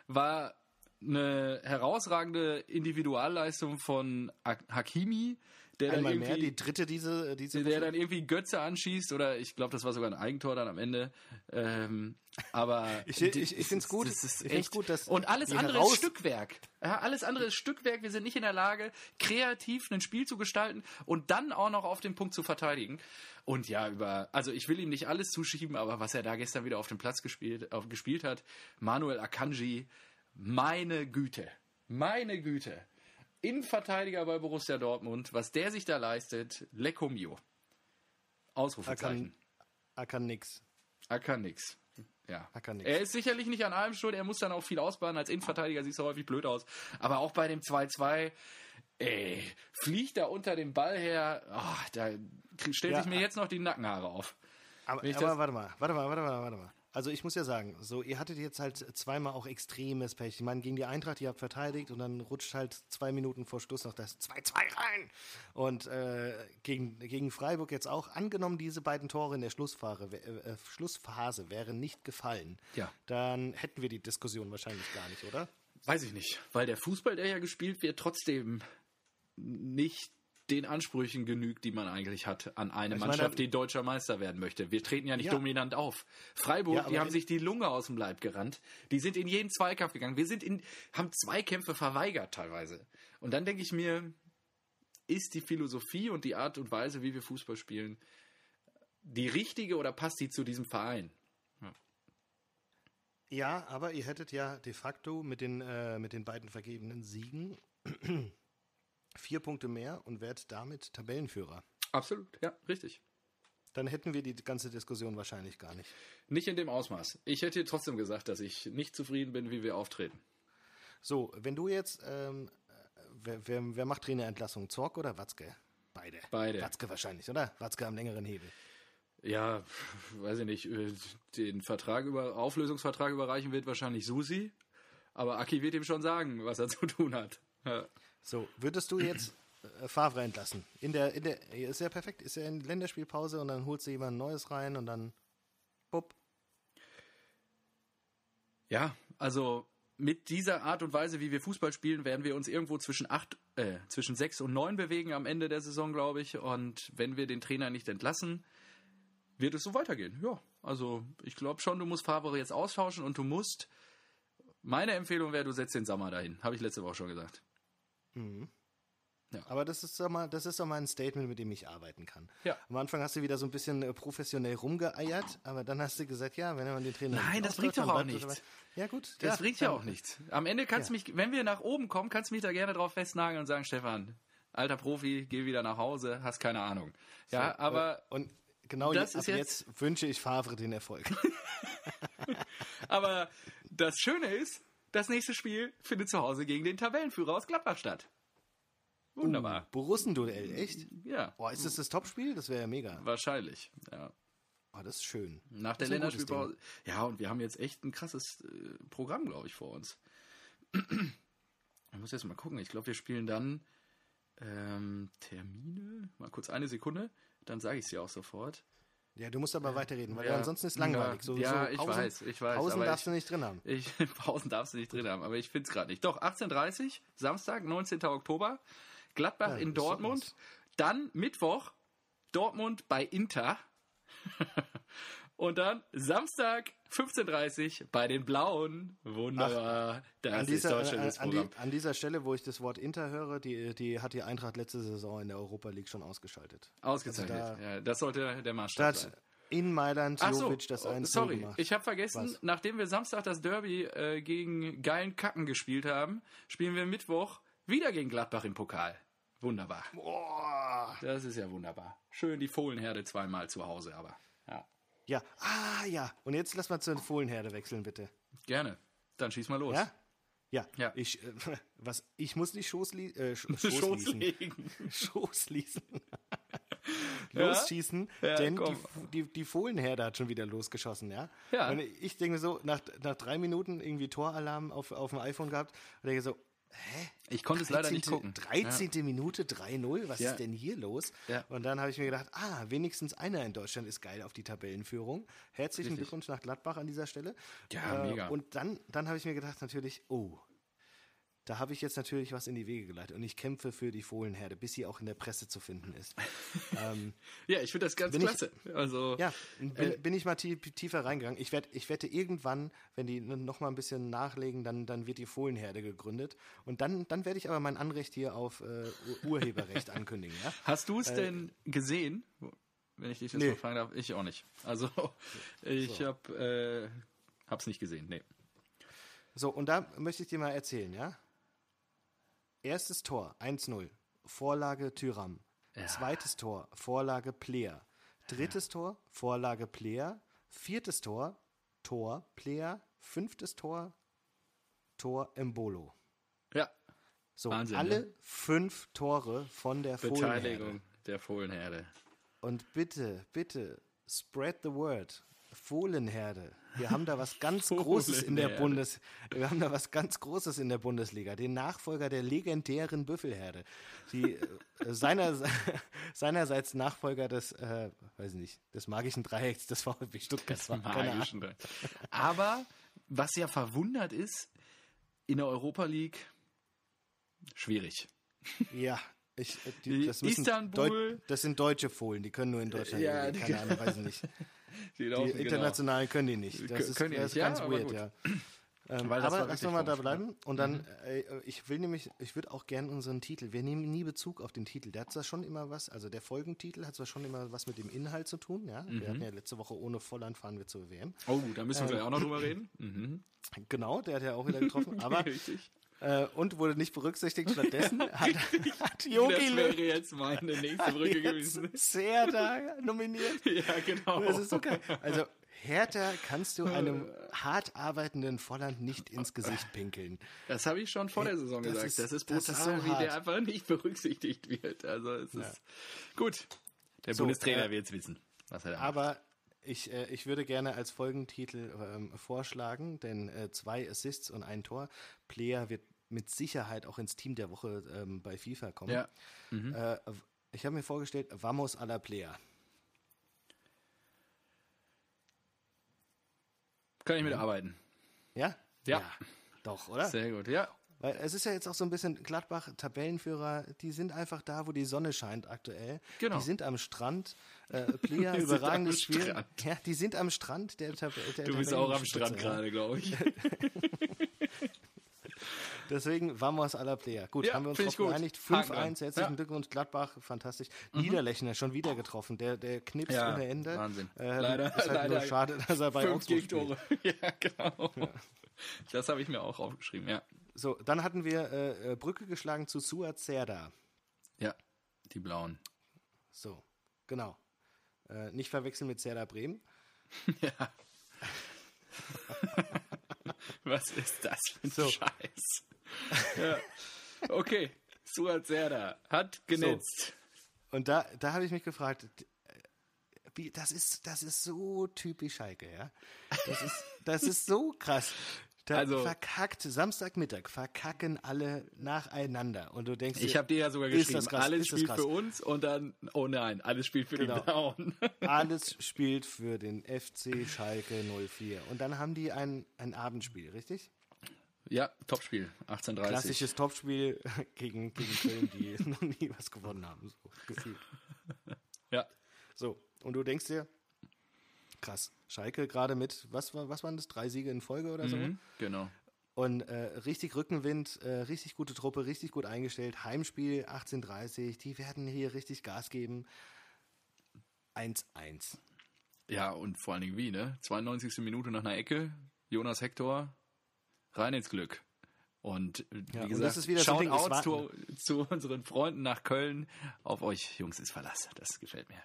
war eine herausragende Individualleistung von Ha- Hakimi, der dann Einmal irgendwie mehr, die dritte diese, diese der dann irgendwie Götze anschießt oder ich glaube, das war sogar ein Eigentor dann am Ende. Ähm, aber <laughs> Ich- ich- ich find's gut. Das ist echt gut, dass und alles andere ist Stückwerk. Ja, alles andere ist Stückwerk. Wir sind nicht in der Lage, kreativ ein Spiel zu gestalten und dann auch noch auf den Punkt zu verteidigen. Und ja, über also ich will ihm nicht alles zuschieben, aber was er da gestern wieder auf dem Platz gespielt, auf, gespielt hat, Manuel Akanji, meine Güte, meine Güte. Innenverteidiger bei Borussia Dortmund, was der sich da leistet, Lecco Mio. Ausrufezeichen. Er kann nix. Er kann nix. Ja. Er kann nix. Er ist sicherlich nicht an allem schuld, er muss dann auch viel ausbaden. Als Innenverteidiger sieht es häufig blöd aus. Aber auch bei dem 2-2, ey, fliegt da unter dem Ball her, oh, da stellt Ja, sich mir äh, jetzt noch die Nackenhaare auf. Aber, aber warte mal, warte mal, warte mal, warte mal. Also ich muss ja sagen, so ihr hattet jetzt halt zweimal auch extremes Pech. Ich meine, gegen die Eintracht, ihr habt verteidigt und dann rutscht halt zwei Minuten vor Schluss noch das 2-2 rein. Und äh, gegen, gegen Freiburg jetzt auch, angenommen diese beiden Tore in der Schlussphase, äh, äh, Schlussphase wären nicht gefallen, Ja. dann hätten wir die Diskussion wahrscheinlich gar nicht, oder? Weiß ich nicht, weil der Fußball, der ja gespielt wird, trotzdem nicht den Ansprüchen genügt, die man eigentlich hat an eine Ich meine, Mannschaft, die deutscher Meister werden möchte. Wir treten ja nicht Ja. dominant auf. Freiburg, Ja, die haben sich die Lunge aus dem Leib gerannt. Die sind in jeden Zweikampf gegangen. Wir sind in, haben Zweikämpfe verweigert teilweise. Und dann denke ich mir, ist die Philosophie und die Art und Weise, wie wir Fußball spielen, die richtige oder passt die zu diesem Verein? Ja, aber ihr hättet ja de facto mit den, äh, mit den beiden vergebenen Siegen vier Punkte mehr und wärt damit Tabellenführer. Absolut, ja, richtig. Dann hätten wir die ganze Diskussion wahrscheinlich gar nicht. Nicht in dem Ausmaß. Ich hätte trotzdem gesagt, dass ich nicht zufrieden bin, wie wir auftreten. So, wenn du jetzt, ähm, äh, wer, wer, wer macht Trainerentlassung? Zorg oder Watzke? Beide. Beide. Watzke wahrscheinlich, oder? Watzke am längeren Hebel. Ja, weiß ich nicht, äh, den Vertrag über, Auflösungsvertrag überreichen wird wahrscheinlich Susi, aber Aki wird ihm schon sagen, was er zu tun hat. Ja. So, würdest du jetzt äh, Favre entlassen? In der, in der, ist ja perfekt, ist ja in Länderspielpause und dann holst du jemand Neues rein und dann, bupp. Ja, also mit dieser Art und Weise, wie wir Fußball spielen, werden wir uns irgendwo zwischen acht, äh, zwischen sechs und neun bewegen am Ende der Saison, glaube ich. Und wenn wir den Trainer nicht entlassen, wird es so weitergehen. Ja, also ich glaube schon, du musst Favre jetzt austauschen und du musst. Meine Empfehlung wäre, du setzt den Sommer dahin. Habe ich letzte Woche schon gesagt. Aber das ist doch mal, das ist doch mal ein Statement, mit dem ich arbeiten kann. Ja. Am Anfang hast du wieder so ein bisschen äh, professionell rumgeeiert, aber dann hast du gesagt, ja, wenn man den Trainer. Nein, das bringt doch auch nichts. Ja, gut. Das bringt ja auch nichts. Am Ende kannst du Ja. mich, wenn wir nach oben kommen, kannst du mich da gerne drauf festnageln und sagen, Stefan, alter Profi, geh wieder nach Hause, hast keine Ahnung. Ja, So, aber, äh, Und genau das jetzt, jetzt- jetzt wünsche ich Favre den Erfolg. <laughs> aber das Schöne ist, das nächste Spiel findet zu Hause gegen den Tabellenführer aus Gladbach statt. Wunderbar. Borussenduell, echt? Ja, Boah, ist das das Topspiel? Das wäre ja mega. wahrscheinlich. Ja. Oh, das ist schön. Nach der Das gutes Länderspielpause. Ja, und wir haben jetzt echt ein krasses äh, Programm, glaube ich, vor uns. Ich muss jetzt mal gucken. Ich glaube, wir spielen dann ähm, Termine. Mal kurz eine Sekunde. Dann sage ich es dir auch sofort. Ja, du musst aber weiterreden, weil Ja. ansonsten ist langweilig. So, Ja, so ich weiß, ich weiß, Pausen darfst ich- du nicht drin haben. Ich, <laughs> Pausen darfst du nicht drin haben, aber ich finde es gerade nicht. Doch, 18.30 Samstag, 19. Oktober. Gladbach Ja, in Dortmund. Dann Mittwoch, Dortmund bei Inter. <laughs> Und dann Samstag, 15.30 bei den Blauen. Wunderbar. das An ist dieser, doch schon äh, an, die, an dieser Stelle, wo ich das Wort Inter höre, die, die hat die Eintracht letzte Saison in der Europa League schon ausgeschaltet. Ausgezeichnet. also da- ja, das sollte der Maßstab sein. in Mailand Ach so, Jovic das oh, 1 sorry, gemacht. ich habe vergessen, Was? nachdem wir Samstag das Derby äh, gegen geilen Kacken gespielt haben, spielen wir Mittwoch wieder gegen Gladbach im Pokal. Wunderbar. Boah. Das ist ja wunderbar. Schön die Fohlenherde zweimal zu Hause, aber ja, ah ja. Und jetzt lass mal zur Fohlenherde wechseln, bitte. gerne. Dann schieß mal los. Ja? Ja, Ja. Ich, äh, <laughs> was, ich muss nicht Schoß, li äh, Sch <laughs> Schoß Schoß ließen. legen. <laughs> Schoß ließen. Losschießen, Ja, denn die, die, die Fohlenherde hat schon wieder losgeschossen, ja? Ja. Und ich denke so, nach, nach drei Minuten irgendwie Toralarm auf, auf dem iPhone gehabt und denke so, Ich konnte es leider nicht gucken. 13. Minute 3-0, was Ja. ist denn hier los? Ja. Und dann habe ich mir gedacht, ah, wenigstens einer in Deutschland ist geil auf die Tabellenführung. Herzlichen. Glückwunsch nach Gladbach an dieser Stelle. Ja, mega. Und dann, dann habe ich mir gedacht, natürlich, oh, da habe ich jetzt natürlich was in die Wege geleitet. Und ich kämpfe für die Fohlenherde, bis sie auch in der Presse zu finden ist. <laughs> ähm, Ja, ich finde das ganz Bin ich- klasse. also, ja, bin, Äh, bin ich mal tie tiefer reingegangen. Ich, werd, ich wette, irgendwann, wenn die noch mal ein bisschen nachlegen, dann, dann wird die Fohlenherde gegründet. Und dann, dann werde ich aber mein Anrecht hier auf äh, Ur- Urheberrecht <laughs> ankündigen. Ja? hast du es denn gesehen? Wenn ich dich jetzt Nee. mal fragen darf, ich auch nicht. Also, <laughs> ich So. habe äh, hab's nicht gesehen. Nee. So, und da möchte ich dir mal erzählen, ja? Erstes Tor, 1-0. Vorlage Tyram. Ja. Zweites Tor, Vorlage Player. Drittes Tor, Vorlage Player. Viertes Tor, Tor Player. Fünftes Tor, Tor Embolo. Ja, So, Wahnsinn, alle ne? fünf Tore von der Fohlenherde. Beteiligung der Fohlenherde. Und bitte, bitte, spread the word. Fohlenherde. Wir haben da was <laughs> ganz Großes in der. Bundes, wir haben da was ganz Großes in der Bundesliga. Den Nachfolger der legendären Büffelherde. Die äh, seiner, <laughs> seinerseits Nachfolger des, äh, weiß ich nicht, des magischen Dreiecks des VfB Stuttgart war. Keine Ahnung. Magischen. Aber was ja verwundert ist, in der Europa League schwierig. Ja, ich, äh, Die das, Istanbul- Deu das sind deutsche Fohlen, die können nur in Deutschland Ja, leben. Keine Ahnung, weiß ich nicht. Die, Die laufen, genau. internationalen können die nicht. Das ist, können die nicht, ja, ganz aber weird, gut. ja. Ähm, Weil das aber lass wirklich noch mal da ne? bleiben. Und dann, äh, ich will nämlich, ich würde auch gern unseren Titel, wir nehmen nie Bezug auf den Titel. Der hat zwar schon immer was, also der Folgentitel hat zwar schon immer was mit dem Inhalt zu tun, ja. Mhm. Wir hatten ja letzte Woche ohne Volland fahren wir zur WM. Oh, da müssen wir gleich auch noch drüber reden. Mhm. Genau, der hat ja auch wieder getroffen. <laughs> Aber. Äh, und wurde nicht berücksichtigt. Stattdessen <laughs> hat, hat Jogi Das wäre jetzt meine nächste Brücke gewesen. sehr da nominiert. <laughs> Ja, genau. Das ist geil. Also, härter kannst du einem hart arbeitenden Volland nicht ins Gesicht pinkeln. Das habe ich schon vor der Saison Das gesagt. ist- das ist das brutal, ist so wie hart. der einfach nicht berücksichtigt wird. Also es ist gut. Der So, Bundestrainer äh, wird es wissen, was er da macht. Aber ich, äh, ich würde gerne als Folgentitel ähm, vorschlagen, denn äh, zwei Assists und ein Tor. Player wird mit Sicherheit auch ins Team der Woche ähm, bei FIFA kommen. Ja. Äh, ich habe mir vorgestellt, Vamos a la Player. Kann ich mitarbeiten. Ja? Ja. Doch, oder? Sehr gut, ja. Weil es ist ja jetzt auch so ein bisschen Gladbach, Tabellenführer, die sind einfach da, wo die Sonne scheint aktuell. Genau. Die sind am Strand. Äh, <laughs> Player, überragendes Spiel. Strand. Ja, die sind am Strand der, Tab der Du bist auch am Strand ja. gerade, glaube ich. <laughs> Deswegen Vamos a la Player. Gut, Ja, haben wir uns drauf geeinigt. Haken dran. 5-1, herzlichen Ja. Glückwunsch, Gladbach, fantastisch. Niederlechner schon wieder getroffen. Der, der Knips Ja, ohne Ende. Wahnsinn. Äh, Leider- ist halt nur leider schade, dass er bei spielt. Gegentore. <laughs> Ja, genau. Das habe ich mir auch aufgeschrieben, ja. So, dann hatten wir äh, äh, Brücke geschlagen zu Suat Serdar. Ja, die Blauen. So, genau. Äh, nicht verwechseln mit Serdar Bremen. <laughs> Ja. <laughs> Was ist das für ein So. Scheiß? <laughs> Ja. Okay, Suat Serda hat genetzt. Und da, da habe ich mich gefragt, wie, das, ist, das ist so typisch Schalke, ja. Das ist, das ist so krass. Da Also- verkackt, Samstagmittag, verkacken alle nacheinander. Und du denkst Ich habe dir ja sogar geschrieben, das krass, alles spielt für uns und dann, oh nein, alles spielt für Genau. die Blauen. <laughs> alles spielt für den FC Schalke 04. Und dann haben die ein, ein Abendspiel, richtig? Ja, Topspiel, 18:30. Klassisches Topspiel <laughs> gegen, gegen Köln, die <laughs> noch nie was gewonnen haben, so gefühlt. Ja, So, und du denkst dir, krass, Schalke gerade mit, was, war, was waren das, drei Siege in Folge oder so? mhm, genau. Und äh, richtig Rückenwind, äh, richtig gute Truppe, richtig gut eingestellt. Heimspiel 18:30, die werden hier richtig Gas geben. 1-1. Ja, und vor allen Dingen wie, ne? 92. Minute nach einer Ecke, Jonas Hector, rein ins Glück. Und wie Ja, und gesagt, das ist wieder so war- zu, zu unseren Freunden nach Köln. Auf euch, Jungs, ist Verlass. Das gefällt mir.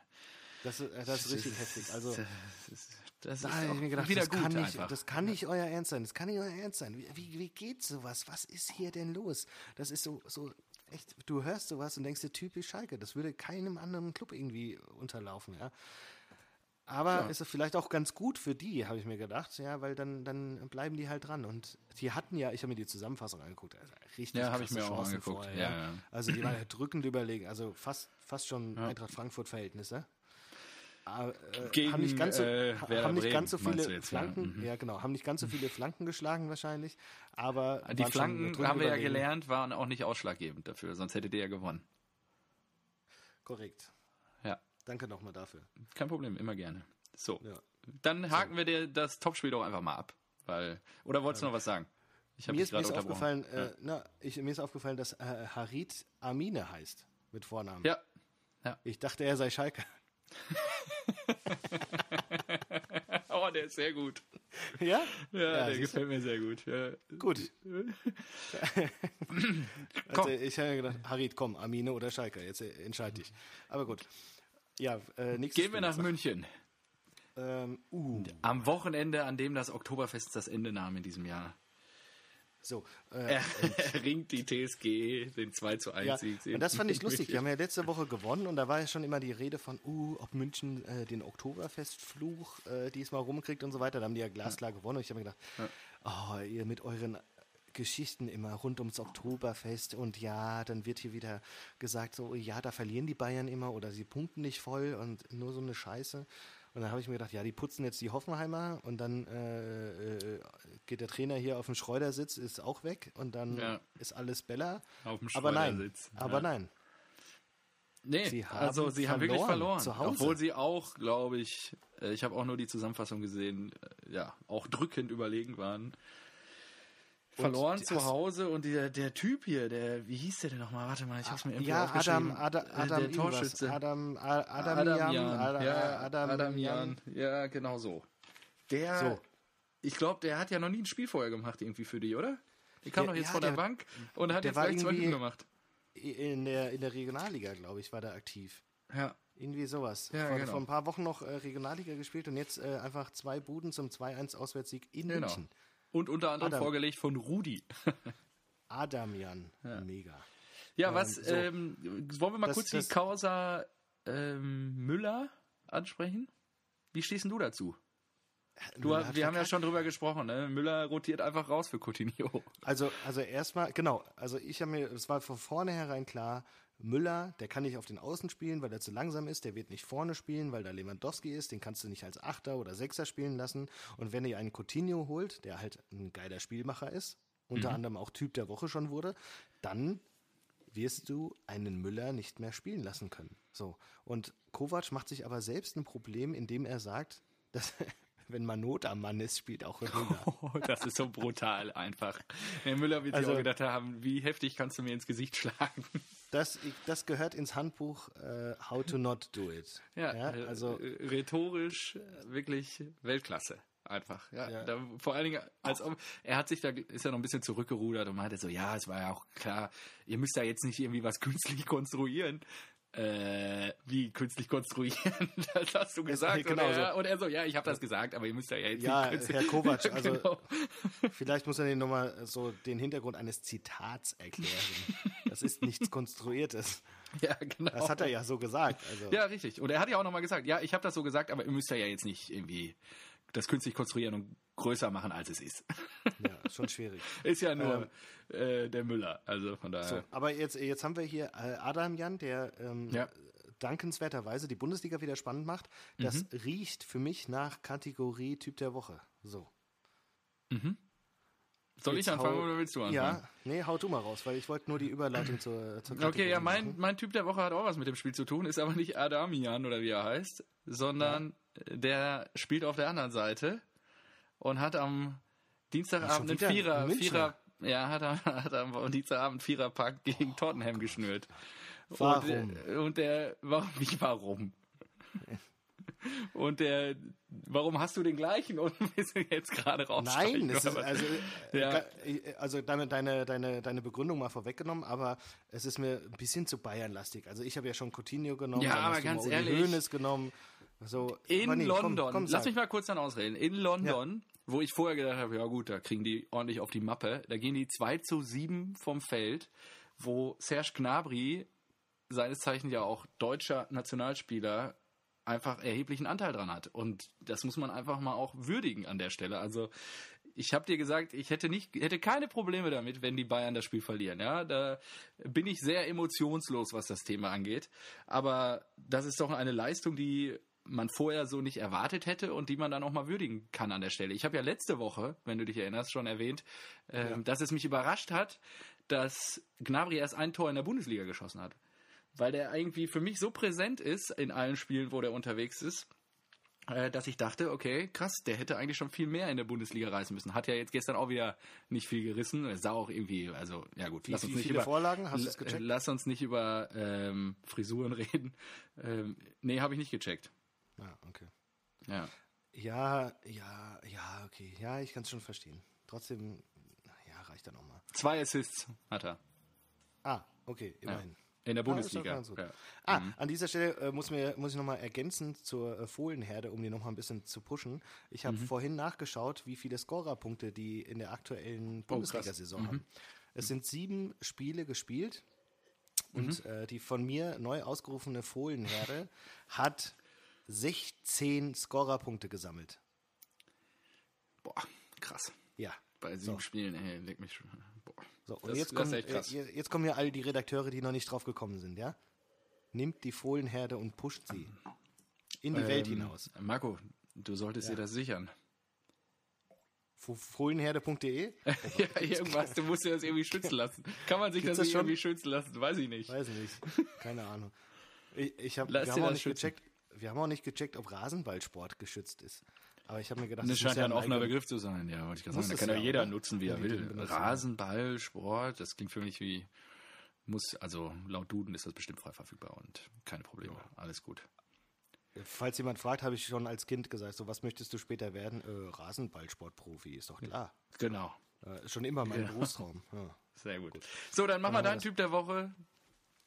Das, ist- äh, das ist richtig heftig. Also, Das ist, das da ist mir gedacht, wieder das gut kann, nicht, das kann nicht euer Ernst sein. Das kann nicht euer Ernst sein. Wie, wie, wie geht sowas? Was ist hier denn los? Das ist so, so echt, du hörst sowas und denkst dir typisch Schalke. Das würde keinem anderen Club irgendwie unterlaufen, ja. Aber ist es vielleicht auch ganz gut für die, habe ich mir gedacht, ja, weil dann, dann bleiben die halt dran. Und die hatten ja, ich habe mir die Zusammenfassung angeguckt, also richtig Ja, habe ich mir auch Chancen angeguckt, vorher, ja, ja. Also die waren ja drückend überlegen, also fast, fast schon Eintracht Frankfurt-Verhältnisse. Aber, äh, Gegen, haben nicht ganz so, äh, haben nicht Bremen, ganz so viele jetzt, ja. Flanken, ja, genau, haben nicht ganz so viele <laughs> Flanken geschlagen wahrscheinlich, aber Die Flanken, haben wir ja überlegen. gelernt, waren auch nicht ausschlaggebend dafür, sonst hättet ihr ja gewonnen. Korrekt. Ja, Danke nochmal dafür. kein Problem, immer gerne. So, Ja. dann haken wir dir das Topspiel doch einfach mal ab. Weil, oder wolltest du noch was sagen? Ich Mir ist, mir ist aufgefallen, äh, na, ich, mir ist aufgefallen, dass äh, Harit Amine heißt mit Vornamen. Ja, Ich dachte, er sei Schalke. <laughs> oh, der ist sehr gut. Ja? Ja, der siehst du? gefällt mir sehr gut. Ja. Gut. <laughs> <laughs> also ich habe mir gedacht, Harit, komm, Amine oder Schalke, jetzt äh, entscheide dich. Aber gut. Ja, äh, nächstes Gehen wir nach. München. Ähm, uh, Am Wochenende, an dem das Oktoberfest das Ende nahm in diesem Jahr. So, äh, Er, <laughs> ringt die TSG den 2 zu 1 ja, Sieg. und das fand ich lustig. Die haben ja letzte Woche gewonnen und da war ja schon immer die Rede von, uh, ob München äh, den Oktoberfestfluch äh, diesmal rumkriegt und so weiter. Da haben die ja glasklar gewonnen und ich habe mir gedacht, oh, ihr mit euren Geschichten immer rund ums Oktoberfest und ja, dann wird hier wieder gesagt, so, ja, da verlieren die Bayern immer oder sie punkten nicht voll und nur so eine Scheiße. Und dann habe ich mir gedacht, ja, die putzen jetzt die Hoffenheimer und dann äh, äh, geht der Trainer hier auf dem Schreudersitz, ist auch weg und dann Ja. ist alles Bella. Auf dem aber nein, Schleudersitz, aber ja. nein. Nee, Sie haben also sie haben wirklich verloren verloren. zu Hause. Obwohl sie auch, glaube ich, äh, ich habe auch nur die Zusammenfassung gesehen, äh, ja, auch drückend überlegen waren. Verloren zu Hause und der, der Typ hier, der, wie hieß der denn nochmal? Warte mal, ich hab's mir irgendwie Ja, aufgeschrieben. Adam, Adam, Äh, Adam, der. Torschütze. Adam, Adam, Adam Jan. Adam, ja, Adam, Adam, Jan. Ja, genau so. Der, So. ich glaube, der hat ja noch nie ein Spiel vorher gemacht irgendwie für die, oder? Der kam Der- doch jetzt ja, von der, der- Bank und hat jetzt gleich zwei Hüben gemacht. In der, in der Regionalliga, glaube ich, war der aktiv. Ja. Irgendwie sowas. Ja, vor, genau. vor ein paar Wochen noch äh, Regionalliga gespielt und jetzt äh, einfach zwei Buden zum 2-1 Auswärtssieg in Genau. München. Und unter anderem Adam. vorgelegt von Rudi. <laughs> Adam Jan, mega. Ja, was, so. ähm, wollen wir mal Das- kurz das- die Causa ähm, Müller ansprechen? Wie stehst du dazu? Du, Müller hat wir haben ja schon drüber gesprochen, ne? Müller rotiert einfach raus für Coutinho. Also, also erstmal, genau, also ich habe mir, es war von vornherein klar, Müller, der kann nicht auf den Außen spielen, weil er zu langsam ist, der wird nicht vorne spielen, weil da Lewandowski ist, den kannst du nicht als Achter oder Sechser spielen lassen. Und wenn ihr einen Coutinho holt, der halt ein geiler Spielmacher ist, unter anderem auch Typ der Woche schon wurde, dann wirst du einen Müller nicht mehr spielen lassen können. So. Und Kovac macht sich aber selbst ein Problem, indem er sagt, <laughs> dass wenn man Not am Mann ist, spielt auch Müller. <laughs> das ist so brutal einfach. Der Müller wird sich Also- auch gedacht haben, wie heftig kannst du mir ins Gesicht schlagen? Das, das gehört ins Handbuch äh, How to Not Do It. Ja, also also rhetorisch äh, wirklich Weltklasse. Einfach, ja. Ja. Da, vor allen Dingen, als ob, er hat sich da, ist ja noch ein bisschen zurückgerudert und meinte so, ja, es war ja auch klar, ihr müsst da jetzt nicht irgendwie was künstlich <laughs> konstruieren. Äh, wie künstlich konstruieren? <laughs> das hast du gesagt. genau und, er, so. und er so, ja, ich habe das gesagt, aber ihr müsst ja jetzt Ja, nicht künstlich Herr Kovac, <laughs> also Genau. vielleicht muss er den nochmal so den Hintergrund eines Zitats erklären. Das ist nichts Konstruiertes. <laughs> Ja, genau. Das hat er ja so gesagt. Also, Ja, richtig. Und er hat ja auch nochmal gesagt, ja, ich habe das so gesagt, aber ihr müsst ja jetzt nicht irgendwie das künstlich konstruieren und größer machen, als es ist. <laughs> ja, schon schwierig. ist ja nur äh, der Müller. Also von daher. So, aber jetzt, jetzt haben wir hier äh, Adam Jan, der ähm, Ja. dankenswerterweise die Bundesliga wieder spannend macht. Das Mhm. riecht für mich nach Kategorie Typ der Woche. So. Soll ich Jetzt anfangen hau- oder willst du anfangen? Ja, nee, hau du mal raus, weil ich wollte nur die Überleitung zur, <clears throat> zur Kategorie Okay, ja, mein, machen. mein Typ der Woche hat auch was mit dem Spiel zu tun, ist aber nicht Adamian oder wie er heißt, sondern der spielt auf der anderen Seite und hat am Dienstagabend einen Vierer. Vierer, ja, hat, <laughs> hat am Dienstagabend Viererpack gegen Tottenham geschnürt. Warum? Und, äh, und der, warum, wie warum? Und der, warum hast du den gleichen und <laughs> willst du jetzt gerade raussteigen? Nein, ist, also, äh, Ja. äh, also deine, deine, deine, deine Begründung mal vorweggenommen, aber es ist mir ein bisschen zu Bayernlastig. Also ich habe ja schon Coutinho genommen, Ja, aber ganz ehrlich, Hoeneß genommen. So, In aber nee, komm, London, komm, lass sag. mich mal kurz dann ausreden. In London, wo ich vorher gedacht habe, ja gut, da kriegen die ordentlich auf die Mappe, da gehen die 2 zu 7 vom Feld, wo Serge Gnabry, seines Zeichens ja auch deutscher Nationalspieler, einfach erheblichen Anteil dran hat. Und das muss man einfach mal auch würdigen an der Stelle. Also ich habe dir gesagt, ich hätte nicht, hätte keine Probleme damit, wenn die Bayern das Spiel verlieren. Ja, da bin ich sehr emotionslos, was das Thema angeht. Aber das ist doch eine Leistung, die man vorher so nicht erwartet hätte und die man dann auch mal würdigen kann an der Stelle. Ich habe ja letzte Woche, wenn du dich erinnerst, schon erwähnt, ähm, dass es mich überrascht hat, dass Gnabry erst ein Tor in der Bundesliga geschossen hat. Weil der irgendwie für mich so präsent ist in allen Spielen, wo der unterwegs ist, äh, dass ich dachte, okay, krass, der hätte eigentlich schon viel mehr in der Bundesliga reißen müssen. Hat ja jetzt gestern auch wieder nicht viel gerissen. Es sah auch irgendwie, also ja gut, Wie, lass uns nicht über Vorlagen? Hast du gecheckt? Lass uns nicht über ähm, Frisuren <laughs> reden. Ähm, nee, habe ich nicht gecheckt. Ja, okay. Ja. Ja, ja, ja, okay. Ja, ich kann es schon verstehen. Trotzdem, ja, reicht dann auch mal. Zwei Assists hat er. Ah, okay, immerhin. In der Ah, Bundesliga. gut. ja. Ah, an dieser Stelle äh, muss, mir, muss ich nochmal ergänzen zur äh, Fohlenherde, um die nochmal ein bisschen zu pushen. Ich habe vorhin nachgeschaut, wie viele Scorerpunkte die in der aktuellen Bundesliga-Saison haben. Es sind sieben Spiele gespielt und äh, die von mir neu ausgerufene Fohlenherde hat 16 Scorerpunkte gesammelt. Boah, krass. Ja. Bei sieben Spielen, ey, leg mich schon. Boah. So, und Das- jetzt, kommen, ist echt krass. äh, jetzt kommen hier all die Redakteure, die noch nicht drauf gekommen sind, ja? Nimmt die Fohlenherde und pusht sie in die Welt Ähm, hinaus. Marco, du solltest dir das sichern. Fo- Fohlenherde.de? <laughs> ja, irgendwas, du musst dir das irgendwie schützen lassen. Kann man sich Gibt's das, das irgendwie schützen lassen? Weiß ich nicht. Weiß nicht. <laughs> Keine Ahnung. Ich, ich hab, Lass wir, haben auch nicht schützen. gecheckt, wir haben auch nicht gecheckt, ob Rasenballsport geschützt ist. Aber ich habe mir gedacht, Das muss scheint ja ein offener Begriff zu sein, ja, wollte ich gerade sagen. Da kann ja ja auch, jeder ne? nutzen, wie er will. den benutzen. Rasenball, Sport, das klingt für mich wie, muss, also laut Duden ist das bestimmt frei verfügbar und keine Probleme. Alles gut. Falls jemand fragt, habe ich schon als Kind gesagt, so was möchtest du später werden? Äh, Rasenballsportprofi, ist doch klar. Genau. Äh, schon immer mein Ja. Berufstraum. Ja. Sehr gut. So, dann mach mal haben wir deinen das. Typ der Woche.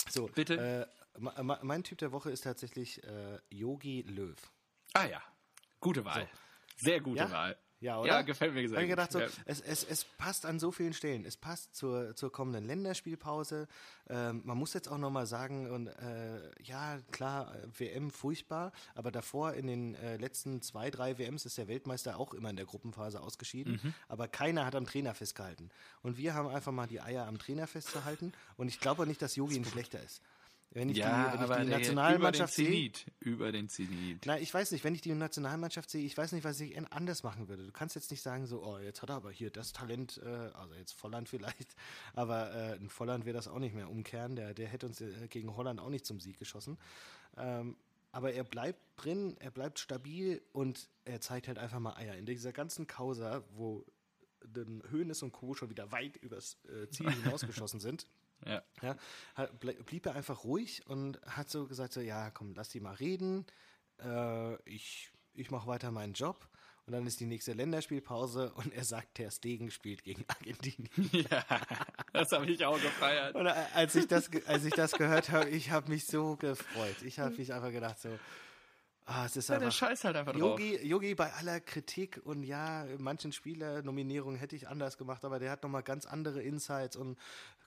So, Bitte? Äh, mein Typ der Woche ist tatsächlich äh, Yogi Löw. Ah ja, gute Wahl. Sehr gute Ja? Wahl. Ja, oder? Ja, gefällt mir sehr ich gedacht, so, Ja. es, es, es passt an so vielen Stellen. Es passt zur, zur kommenden Länderspielpause. Ähm, man muss jetzt auch nochmal sagen, und, äh, ja, klar, WM furchtbar, aber davor in den äh, letzten zwei, drei WMs ist der Weltmeister auch immer in der Gruppenphase ausgeschieden. Mhm. Aber keiner hat am Trainer festgehalten. Und wir haben einfach mal die Eier am Trainer festzuhalten. Und ich glaube auch nicht, dass Yogi ein schlechter ist. Wenn ich Ja, die, wenn aber ich die Nationalmannschaft über den sehe. Zenit. Über den Zenit. Na, ich weiß nicht, wenn ich die Nationalmannschaft sehe, ich weiß nicht, was ich anders machen würde. Du kannst jetzt nicht sagen, so, oh, jetzt hat er aber hier das Talent, äh, also jetzt Volland <laughs> vielleicht, aber äh, in Volland wird das auch nicht mehr umkehren. Der, der hätte uns äh, gegen Holland auch nicht zum Sieg geschossen. Ähm, aber er bleibt drin, er bleibt stabil und er zeigt halt einfach mal Eier. In dieser ganzen Causa, wo den Hönes und Co. schon wieder weit übers äh, Ziel <laughs> hinausgeschossen sind, Ja. ja, hat- blieb er einfach ruhig und hat so gesagt, so, ja, komm, lass die mal reden, äh, ich, ich mache weiter meinen Job. Und dann ist die nächste Länderspielpause und er sagt, Ter Stegen spielt gegen Argentinien. <laughs> ja, das habe ich auch gefeiert. Und äh, als ich das, als ich das gehört habe, ich habe mich so gefreut. Ich habe mich einfach gedacht, so, ah, es ist Ja, der einfach scheißt halt einfach drauf. Yogi, Yogi bei aller Kritik und ja, manchen Spielernominierungen hätte ich anders gemacht, aber der hat nochmal ganz andere Insights und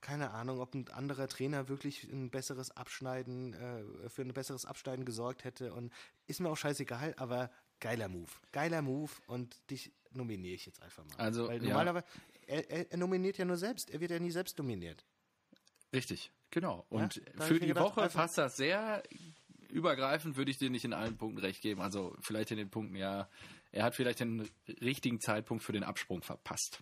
keine Ahnung, ob ein anderer Trainer wirklich ein besseres Abschneiden, äh, für ein besseres Abschneiden gesorgt hätte und ist mir auch scheißegal, aber geiler Move. Geiler Move und dich nominiere ich jetzt einfach mal. Also, Weil ja. normalerweise, er, er, er nominiert ja nur selbst, er wird ja nie selbst nominiert. Richtig, genau. Und hab für die gedacht, Woche einfach- passt das sehr übergreifend, würde ich dir nicht in allen Punkten recht geben. Also vielleicht in den Punkten, ja, er hat vielleicht den richtigen Zeitpunkt für den Absprung verpasst.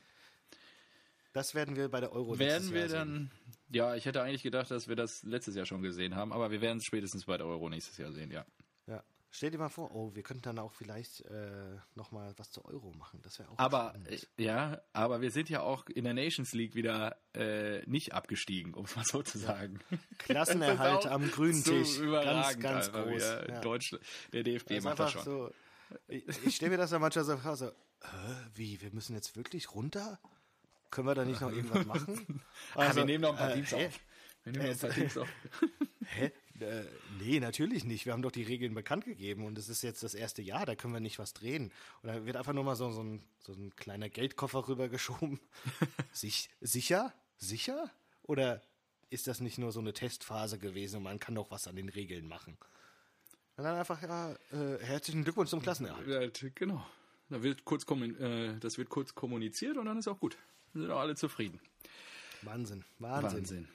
Das werden wir bei der Euro werden wir dann, ja, ich hätte eigentlich gedacht, dass wir das letztes Jahr schon gesehen haben, aber wir werden es spätestens bei der Euro nächstes Jahr sehen, ja. Ja. Stell dir mal vor, oh, wir könnten dann auch vielleicht äh, nochmal was zur Euro machen. Das wäre auch Aber spannend. äh, ja, aber wir sind ja auch in der Nations League wieder äh, nicht abgestiegen, um es mal so zu sagen. Klassenerhalt <laughs> ist auch am grünen Tisch. Ganz, ganz groß. wieder. Ja. Deutschland, der DFB Das macht das schon. so. Ich, ich stelle mir das ja manchmal so vor, so, hä, wie, wir müssen jetzt wirklich runter? Können wir da nicht noch irgendwas machen? <laughs> ah, wir nehmen noch ein paar äh, Teams auf. Wir nehmen noch ein paar Teams auf. Hä? Äh, nee, natürlich nicht. Wir haben doch die Regeln bekannt gegeben und es ist jetzt das erste Jahr, da können wir nicht was drehen. Und da wird einfach nur mal so, so, ein, so ein kleiner Geldkoffer rübergeschoben. <laughs> Sich, sicher? Sicher? Oder ist das nicht nur so eine Testphase gewesen und man kann doch was an den Regeln machen? Und dann einfach, ja, äh, herzlichen Glückwunsch zum Klassenerhalt. Genau. Da wird kurz äh, das wird kurz kommuniziert und dann ist auch gut. Sind auch alle zufrieden. Wahnsinn, Wahnsinn. Wahnsinn.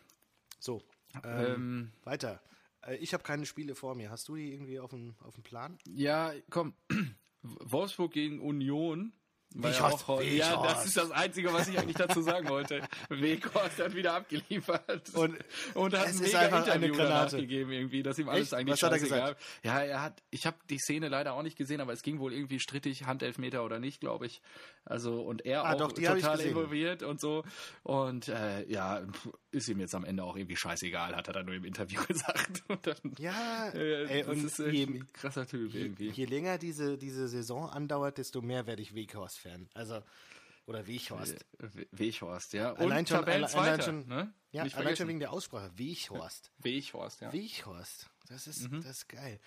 So, ähm, Ähm, weiter. Äh, Ich habe keine Spiele vor mir. Hast du die irgendwie auf dem, auf dem Plan? ja, komm. <clears throat> Wolfsburg gegen Union. Weghorst, auch, heute- ja, das Weghorst. ist das Einzige, was ich eigentlich dazu sagen wollte. Weghorst hat wieder abgeliefert. Und und hat es ein ist mega einfach eine Interview Granate. gegeben, irgendwie, dass ihm alles Echt? eigentlich Was hat er scheißegal. Ja, er hat, ich habe die Szene leider auch nicht gesehen, aber es ging wohl irgendwie strittig, Handelfmeter oder nicht, glaube ich. Also, und er Ah, auch doch, total involviert und so. Und äh, ja, ist ihm jetzt am Ende auch irgendwie scheißegal, hat er dann nur im Interview <laughs> gesagt. Dann, Ja, äh, ey, das und ist je, ein krasser Typ irgendwie. je länger diese, diese Saison andauert, desto mehr werde ich Weghorst-Fan. Also, Oder Weghorst. We- Weghorst, ja. Und Allein schon- Tabellenzweiter, allein schon- ne? Ja, Nicht allein schon vergessen. wegen der Aussprache. Weghorst. Weghorst, ja. Weghorst. Das ist, Mhm. das ist geil.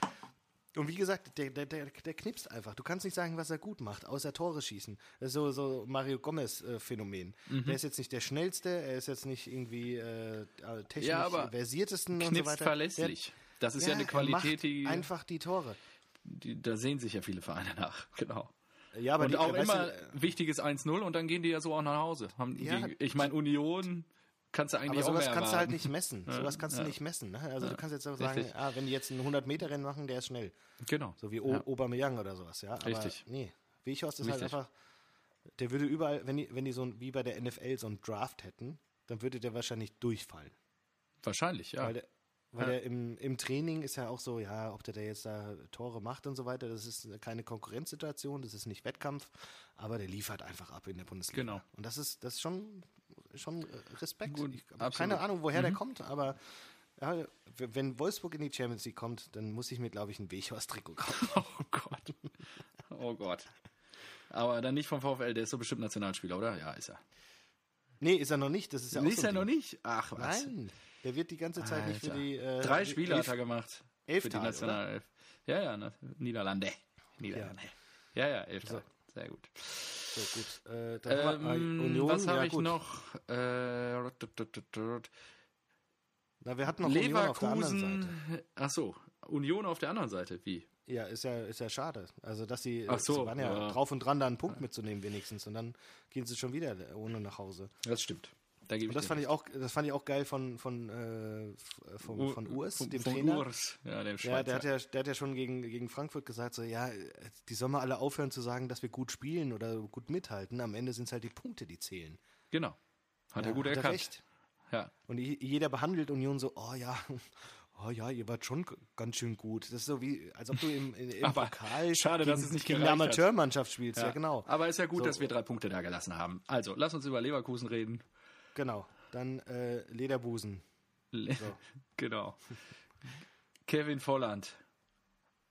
Und wie gesagt, der, der, der, der knipst einfach. Du kannst nicht sagen, was er gut macht, außer Tore schießen. Das ist so, so Mario Gomez-Phänomen. Mhm. Der ist jetzt nicht der schnellste, er ist jetzt nicht irgendwie äh, technisch Ja, aber versiertesten und so weiter. verlässlich. Das ist ja, eine er Qualität, die, Einfach die Tore. die, da sehen sich ja viele Vereine nach. <laughs> Genau. Ja, aber und die, auch immer du, wichtiges 1-0 und dann gehen die ja so auch nach Hause. Haben Ja. gegen, ich meine, Union kannst du eigentlich aber auch sowas mehr kannst du halt nicht messen. Sowas kannst du nicht messen. Ne? Also du kannst jetzt auch sagen, Richtig. ah, wenn die jetzt ein 100-Meter-Rennen machen, der ist schnell. Genau. So wie o Ja. Aubameyang oder sowas, ja. Aber Richtig. Nee, Weghorst ist halt einfach, der würde überall, wenn die, wenn die so ein, wie bei der NFL so einen Draft hätten, dann würde der wahrscheinlich durchfallen. Wahrscheinlich, ja. Weil der, weil Ja. der im, im Training ist ja auch so, ja, ob der da jetzt da Tore macht und so weiter, das ist keine Konkurrenzsituation, das ist nicht Wettkampf, aber der liefert einfach ab in der Bundesliga. Genau. Und das ist, das ist schon, schon äh, Respekt. Gut, ich habe keine Ahnung, woher der kommt, aber ja, wenn Wolfsburg in die Champions League kommt, dann muss ich mir, glaube ich, ein Weghorst-Trikot kaufen. <laughs> Oh Gott. Oh Gott. Aber dann nicht vom VfL, der ist so bestimmt Nationalspieler, oder? Ja, ist er. Nee, ist er noch nicht. Das ist ja auch ist so er noch Ding. nicht? Ach, was? Nein, der wird die ganze Zeit nicht für Alter. die. Äh, Drei Spiele elf- hat er gemacht. elf für die Nationalelf. Ja, ja? Niederlande. Niederlande. Ja, ja, elf Tage. Sehr gut. So, gut. Äh, dann äh, Ähm, Union, was habe ja, ich gut. noch? Äh, Na, wir hatten noch Union auf der anderen Leverkusen. Seite. Ach so, Union auf der anderen Seite. Wie? Ja, ist ja, ist ja schade. Also, dass sie, Ach so, sie waren ja, ja. drauf und dran, da einen Punkt mitzunehmen, wenigstens. Und dann gehen sie schon wieder ohne nach Hause. Das stimmt. Da gebe Und ich das fand ich auch, das fand ich auch geil von, von, äh, äh, Ur- von Urs, von, dem von Trainer. Urs. Ja, dem Ja, Schweizer. der hat ja, der hat ja schon gegen, gegen Frankfurt gesagt, so, ja, die sollen mal alle aufhören zu sagen, dass wir gut spielen oder gut mithalten. Am Ende sind es halt die Punkte, die zählen. Genau. Hat Ja, er gut hat er erkannt. recht. Ja. Und jeder behandelt Union so, oh ja, <laughs> oh ja, ihr wart schon ganz schön gut. Das ist so wie, als ob du im, im, <laughs> Pokal schade, dass es nicht gegen eine. Amateurmannschaft spielst. Ja, genau. Aber ist ja gut, So. dass wir drei Punkte da gelassen haben. Also, lass uns über Leverkusen reden. Genau. Dann äh, Lederbusen. Le <laughs> genau. Kevin Volland.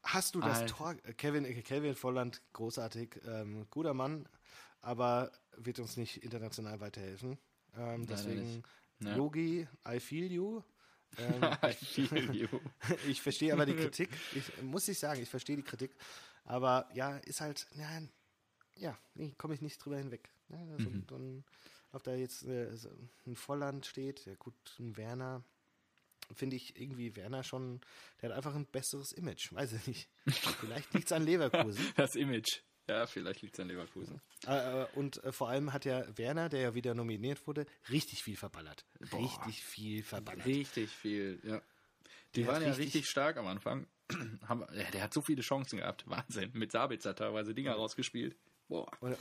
Hast du das Alter. Tor, äh, Kevin, äh, Kevin Volland, großartig, ähm, guter Mann, aber wird uns nicht international weiterhelfen. Ähm, deswegen. Ja. Yogi, I feel you. Ähm, <laughs> I feel you. <laughs> ich verstehe aber die Kritik. Ich muss ich sagen, ich verstehe die Kritik. Aber ja, ist halt, ja, ja nee, komme ich nicht drüber hinweg. Ja, also, Mhm. dann, ob da jetzt äh, ein Volland steht, ja gut, ein Werner, finde ich irgendwie Werner schon, der hat einfach ein besseres Image. Weiß ich nicht. <laughs> Vielleicht liegt es an Leverkusen. <laughs> Das Image. Ja, vielleicht liegt es an Leverkusen. Äh, äh, und äh, vor allem hat ja Werner, der ja wieder nominiert wurde, richtig viel verballert. Richtig viel verballert. Richtig viel, ja. Die Der waren ja richtig- richtig stark am Anfang. <clears throat> Haben, ja, der hat so viele Chancen gehabt. Wahnsinn. Mit Sabitzer teilweise Dinger rausgespielt. Boah. Äh,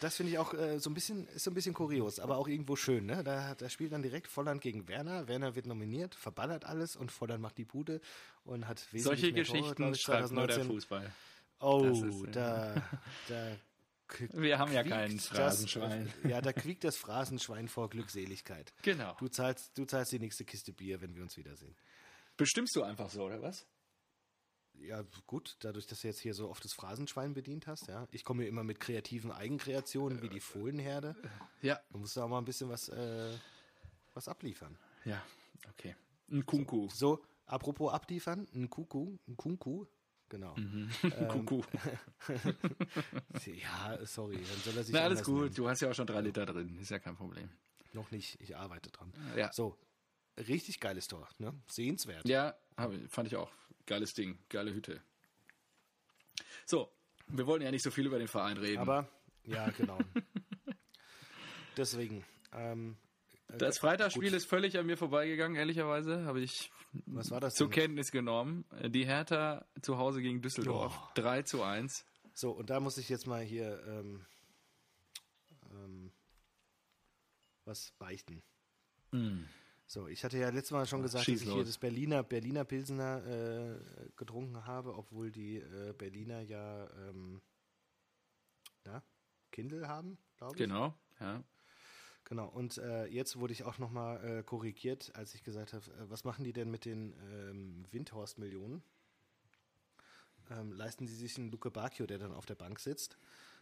das finde ich auch äh, so ein bisschen, ist so ein bisschen kurios, aber auch irgendwo schön, ne? Da, da spielt dann direkt Volland gegen Werner. Werner wird nominiert, verballert alles und Volland macht die Bude und hat wesentlich Solche mehr Tore, Geschichten ich, schreibt nur der 2019. Fußball. Oh, ist, äh, da, <laughs> da Wir haben ja quiekt kein das- Phrasenschwein. ja, da quiekt das Phrasenschwein vor Glückseligkeit. Genau. Du zahlst, du zahlst die nächste Kiste Bier, wenn wir uns wiedersehen. Bestimmst du einfach so, oder was? Ja, gut, dadurch, dass du jetzt hier so oft das Phrasenschwein bedient hast, ja. Ich komme hier immer mit kreativen Eigenkreationen wie die Fohlenherde. Ja. Da musst du auch mal ein bisschen was, äh, was abliefern. Ja, okay. Ein Kunku. So, apropos abliefern, ein Kuku, ein Kunku, genau. Mhm. <laughs> Ähm, Kuku. <laughs> Ja, sorry, dann soll er sich Na, alles gut. nennen. Du hast ja auch schon drei Liter drin. Ist ja kein Problem. Noch nicht, ich arbeite dran. Ja. So, richtig geiles Tor, ne? Sehenswert. Ja, fand ich auch. Geiles Ding. Geile Hütte. So, wir wollten ja nicht so viel über den Verein reden. Aber, ja, genau. <laughs> Deswegen, ähm, das Freitagsspiel ist völlig an mir vorbeigegangen, ehrlicherweise. Habe ich was war das zur? Kenntnis genommen. Die Hertha zu Hause gegen Düsseldorf. Oh. 3 zu 1. So, und da muss ich jetzt mal hier ähm, ähm, was beichten. So, ich hatte ja letztes Mal schon gesagt, Schieß dass ich hier das Berliner, Berliner Pilsener äh, getrunken habe, obwohl die äh, Berliner ja, ähm, ja Kindle haben, glaube ich. Genau, ja. Genau, und äh, jetzt wurde ich auch nochmal äh, korrigiert, als ich gesagt habe, äh, was machen die denn mit den ähm, Windhorst-Millionen? Ähm, leisten sie sich einen Luke Bacchio, der dann auf der Bank sitzt?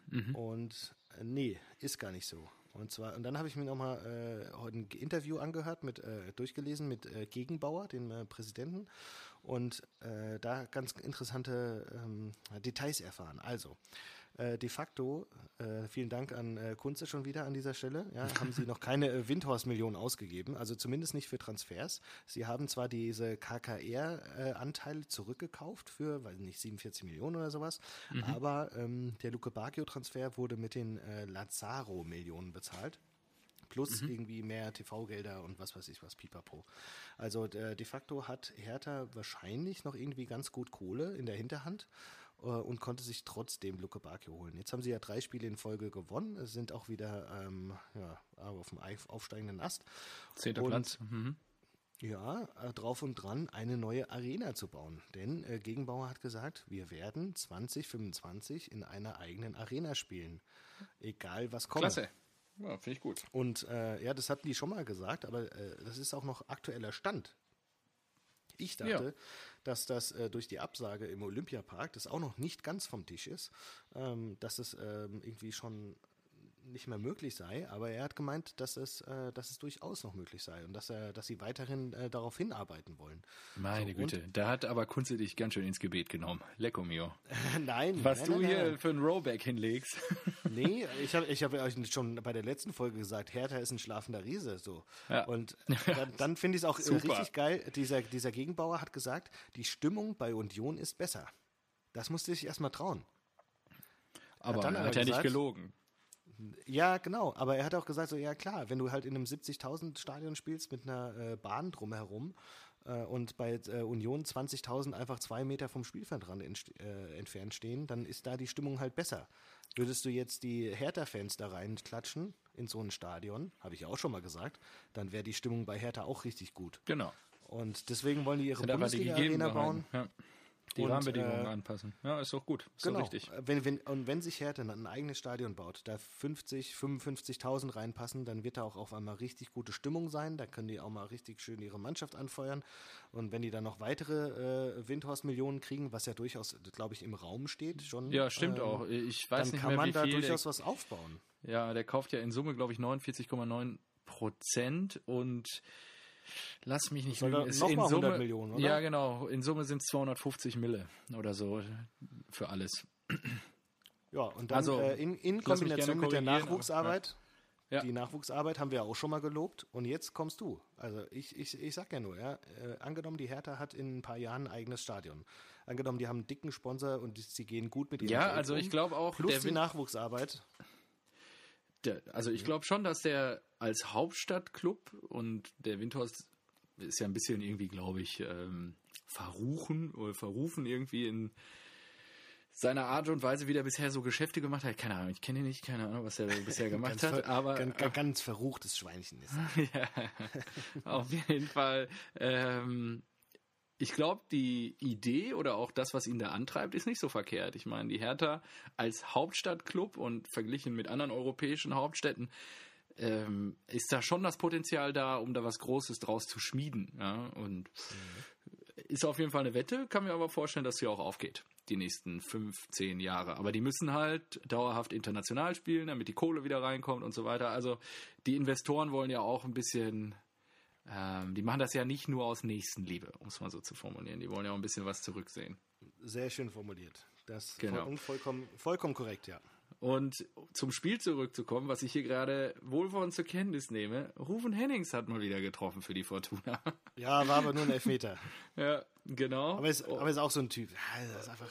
Mhm. Und äh, nee, ist gar nicht so. Und zwar, und dann habe ich mir nochmal äh, heute ein Interview angehört, mit, äh, durchgelesen mit äh, Gegenbauer, dem äh, Präsidenten, und äh, da ganz interessante ähm, Details erfahren. Also, äh, de facto, äh, vielen Dank an äh, Kunze schon wieder an dieser Stelle, ja, haben sie noch keine äh, Windhorst-Millionen ausgegeben, also zumindest nicht für Transfers. Sie haben zwar diese KKR-Anteile zurückgekauft für, weiß nicht, 47 Millionen oder sowas, mhm. aber ähm, der Luke Bacchio-Transfer wurde mit den äh, Lazaro-Millionen bezahlt plus mhm. irgendwie mehr TV-Gelder und was weiß ich was, pipapo. Also äh, de facto hat Hertha wahrscheinlich noch irgendwie ganz gut Kohle in der Hinterhand äh, und konnte sich trotzdem Luke Bakio holen. Jetzt haben sie ja drei Spiele in Folge gewonnen, sind auch wieder ähm, ja, auf dem aufsteigenden Ast. Zehnter Platz. Mhm. Ja, äh, drauf und dran, eine neue Arena zu bauen. Denn äh, Gegenbauer hat gesagt, wir werden 2025 in einer eigenen Arena spielen. Egal was kommt. Klasse. Ja, finde ich gut. Und äh, ja, das hatten die schon mal gesagt, aber äh, das ist auch noch aktueller Stand. Ich dachte, ja. dass das äh, durch die Absage im Olympiapark, das auch noch nicht ganz vom Tisch ist, ähm, dass es ähm, irgendwie schon nicht mehr möglich sei, aber er hat gemeint, dass es, äh, dass es durchaus noch möglich sei und dass er, dass sie weiterhin äh, darauf hinarbeiten wollen. Meine so, Güte, da hat aber Kunze dich ganz schön ins Gebet genommen. Lecco mio. <laughs> nein. Was nein, du nein, hier nein. für ein Rowback hinlegst. <laughs> nee, ich habe ich hab euch schon bei der letzten Folge gesagt, Hertha ist ein schlafender Riese. So. Ja. Und <laughs> dann, dann finde ich es auch Super. richtig geil. Dieser, dieser Gegenbauer hat gesagt, die Stimmung bei Union ist besser. Das musste ich erstmal trauen. Aber hat er hat ja nicht gelogen. Ja, genau. Aber er hat auch gesagt, so ja klar, wenn du halt in einem 70.000 Stadion spielst mit einer äh, Bahn drumherum äh, und bei äh, Union 20.000 einfach zwei Meter vom Spielfeldrand äh, entfernt stehen, dann ist da die Stimmung halt besser. Würdest du jetzt die Hertha-Fans da reinklatschen in so ein Stadion, habe ich ja auch schon mal gesagt, dann wäre die Stimmung bei Hertha auch richtig gut. Genau. Und deswegen wollen die ihre Bundesliga-Arena bauen. Ja. Die und, Rahmenbedingungen äh, anpassen. Ja, ist doch gut. Ist genau. Richtig. Wenn, wenn, und wenn sich Hertha ein eigenes Stadion baut, da 50, 55.000 reinpassen, dann wird da auch auf einmal richtig gute Stimmung sein. Da können die auch mal richtig schön ihre Mannschaft anfeuern. Und wenn die dann noch weitere äh, Windhorst-Millionen kriegen, was ja durchaus, glaube ich, im Raum steht, schon. Ja, stimmt ähm, auch. Ich weiß dann nicht kann mehr, man wie da viel durchaus der, was aufbauen. Ja, der kauft ja in Summe, glaube ich, 49,9 Prozent und Lass mich nicht lügen. Ist in mal 100 Summe, Millionen, oder? Ja, genau. In Summe sind es 250 Mille oder so für alles. Ja, und dann Also, äh, in, in Kombination mit der Nachwuchsarbeit. Ja. Die Nachwuchsarbeit haben wir auch schon mal gelobt und jetzt kommst du. Also ich, ich, ich sag ja nur, ja, äh, angenommen, die Hertha hat in ein paar Jahren ein eigenes Stadion. Angenommen, die haben einen dicken Sponsor und die, sie gehen gut mit ihrem Ja, Geld also um. ich glaube auch, Plus die Nachwuchsarbeit. Der, also ich glaube schon, dass der als Hauptstadtclub und der Windhorst ist ja ein bisschen irgendwie, glaube ich, ähm, verruchen oder verrufen irgendwie in seiner Art und Weise, wie der bisher so Geschäfte gemacht hat. Keine Ahnung, ich kenne ihn nicht, keine Ahnung, was er <laughs> bisher gemacht hat, aber ganz, ganz verruchtes Schweinchen ist. <laughs> ja, auf jeden Fall. Ähm, ich glaube, die Idee oder auch das, was ihn da antreibt, ist nicht so verkehrt. Ich meine, die Hertha als Hauptstadtclub und verglichen mit anderen europäischen Hauptstädten ähm, ist da schon das Potenzial da, um da was Großes draus zu schmieden. Ja? Und ist auf jeden Fall eine Wette, kann mir aber vorstellen, dass sie auch aufgeht, die nächsten fünf, zehn Jahre. Aber die müssen halt dauerhaft international spielen, damit die Kohle wieder reinkommt und so weiter. Also die Investoren wollen ja auch ein bisschen, ähm, die machen das ja nicht nur aus Nächstenliebe, um es mal so zu formulieren. Die wollen ja auch ein bisschen was zurücksehen. Sehr schön formuliert. Das Genau. vollkommen, vollkommen korrekt, ja. Und zum Spiel zurückzukommen, was ich hier gerade wohlwollend zur Kenntnis nehme, Rufen Hennings hat mal wieder getroffen für die Fortuna. <laughs> Ja, war aber nur ein Elfmeter. <laughs> ja, genau. Aber ist, aber ist auch so ein Typ. Ja, das ist einfach.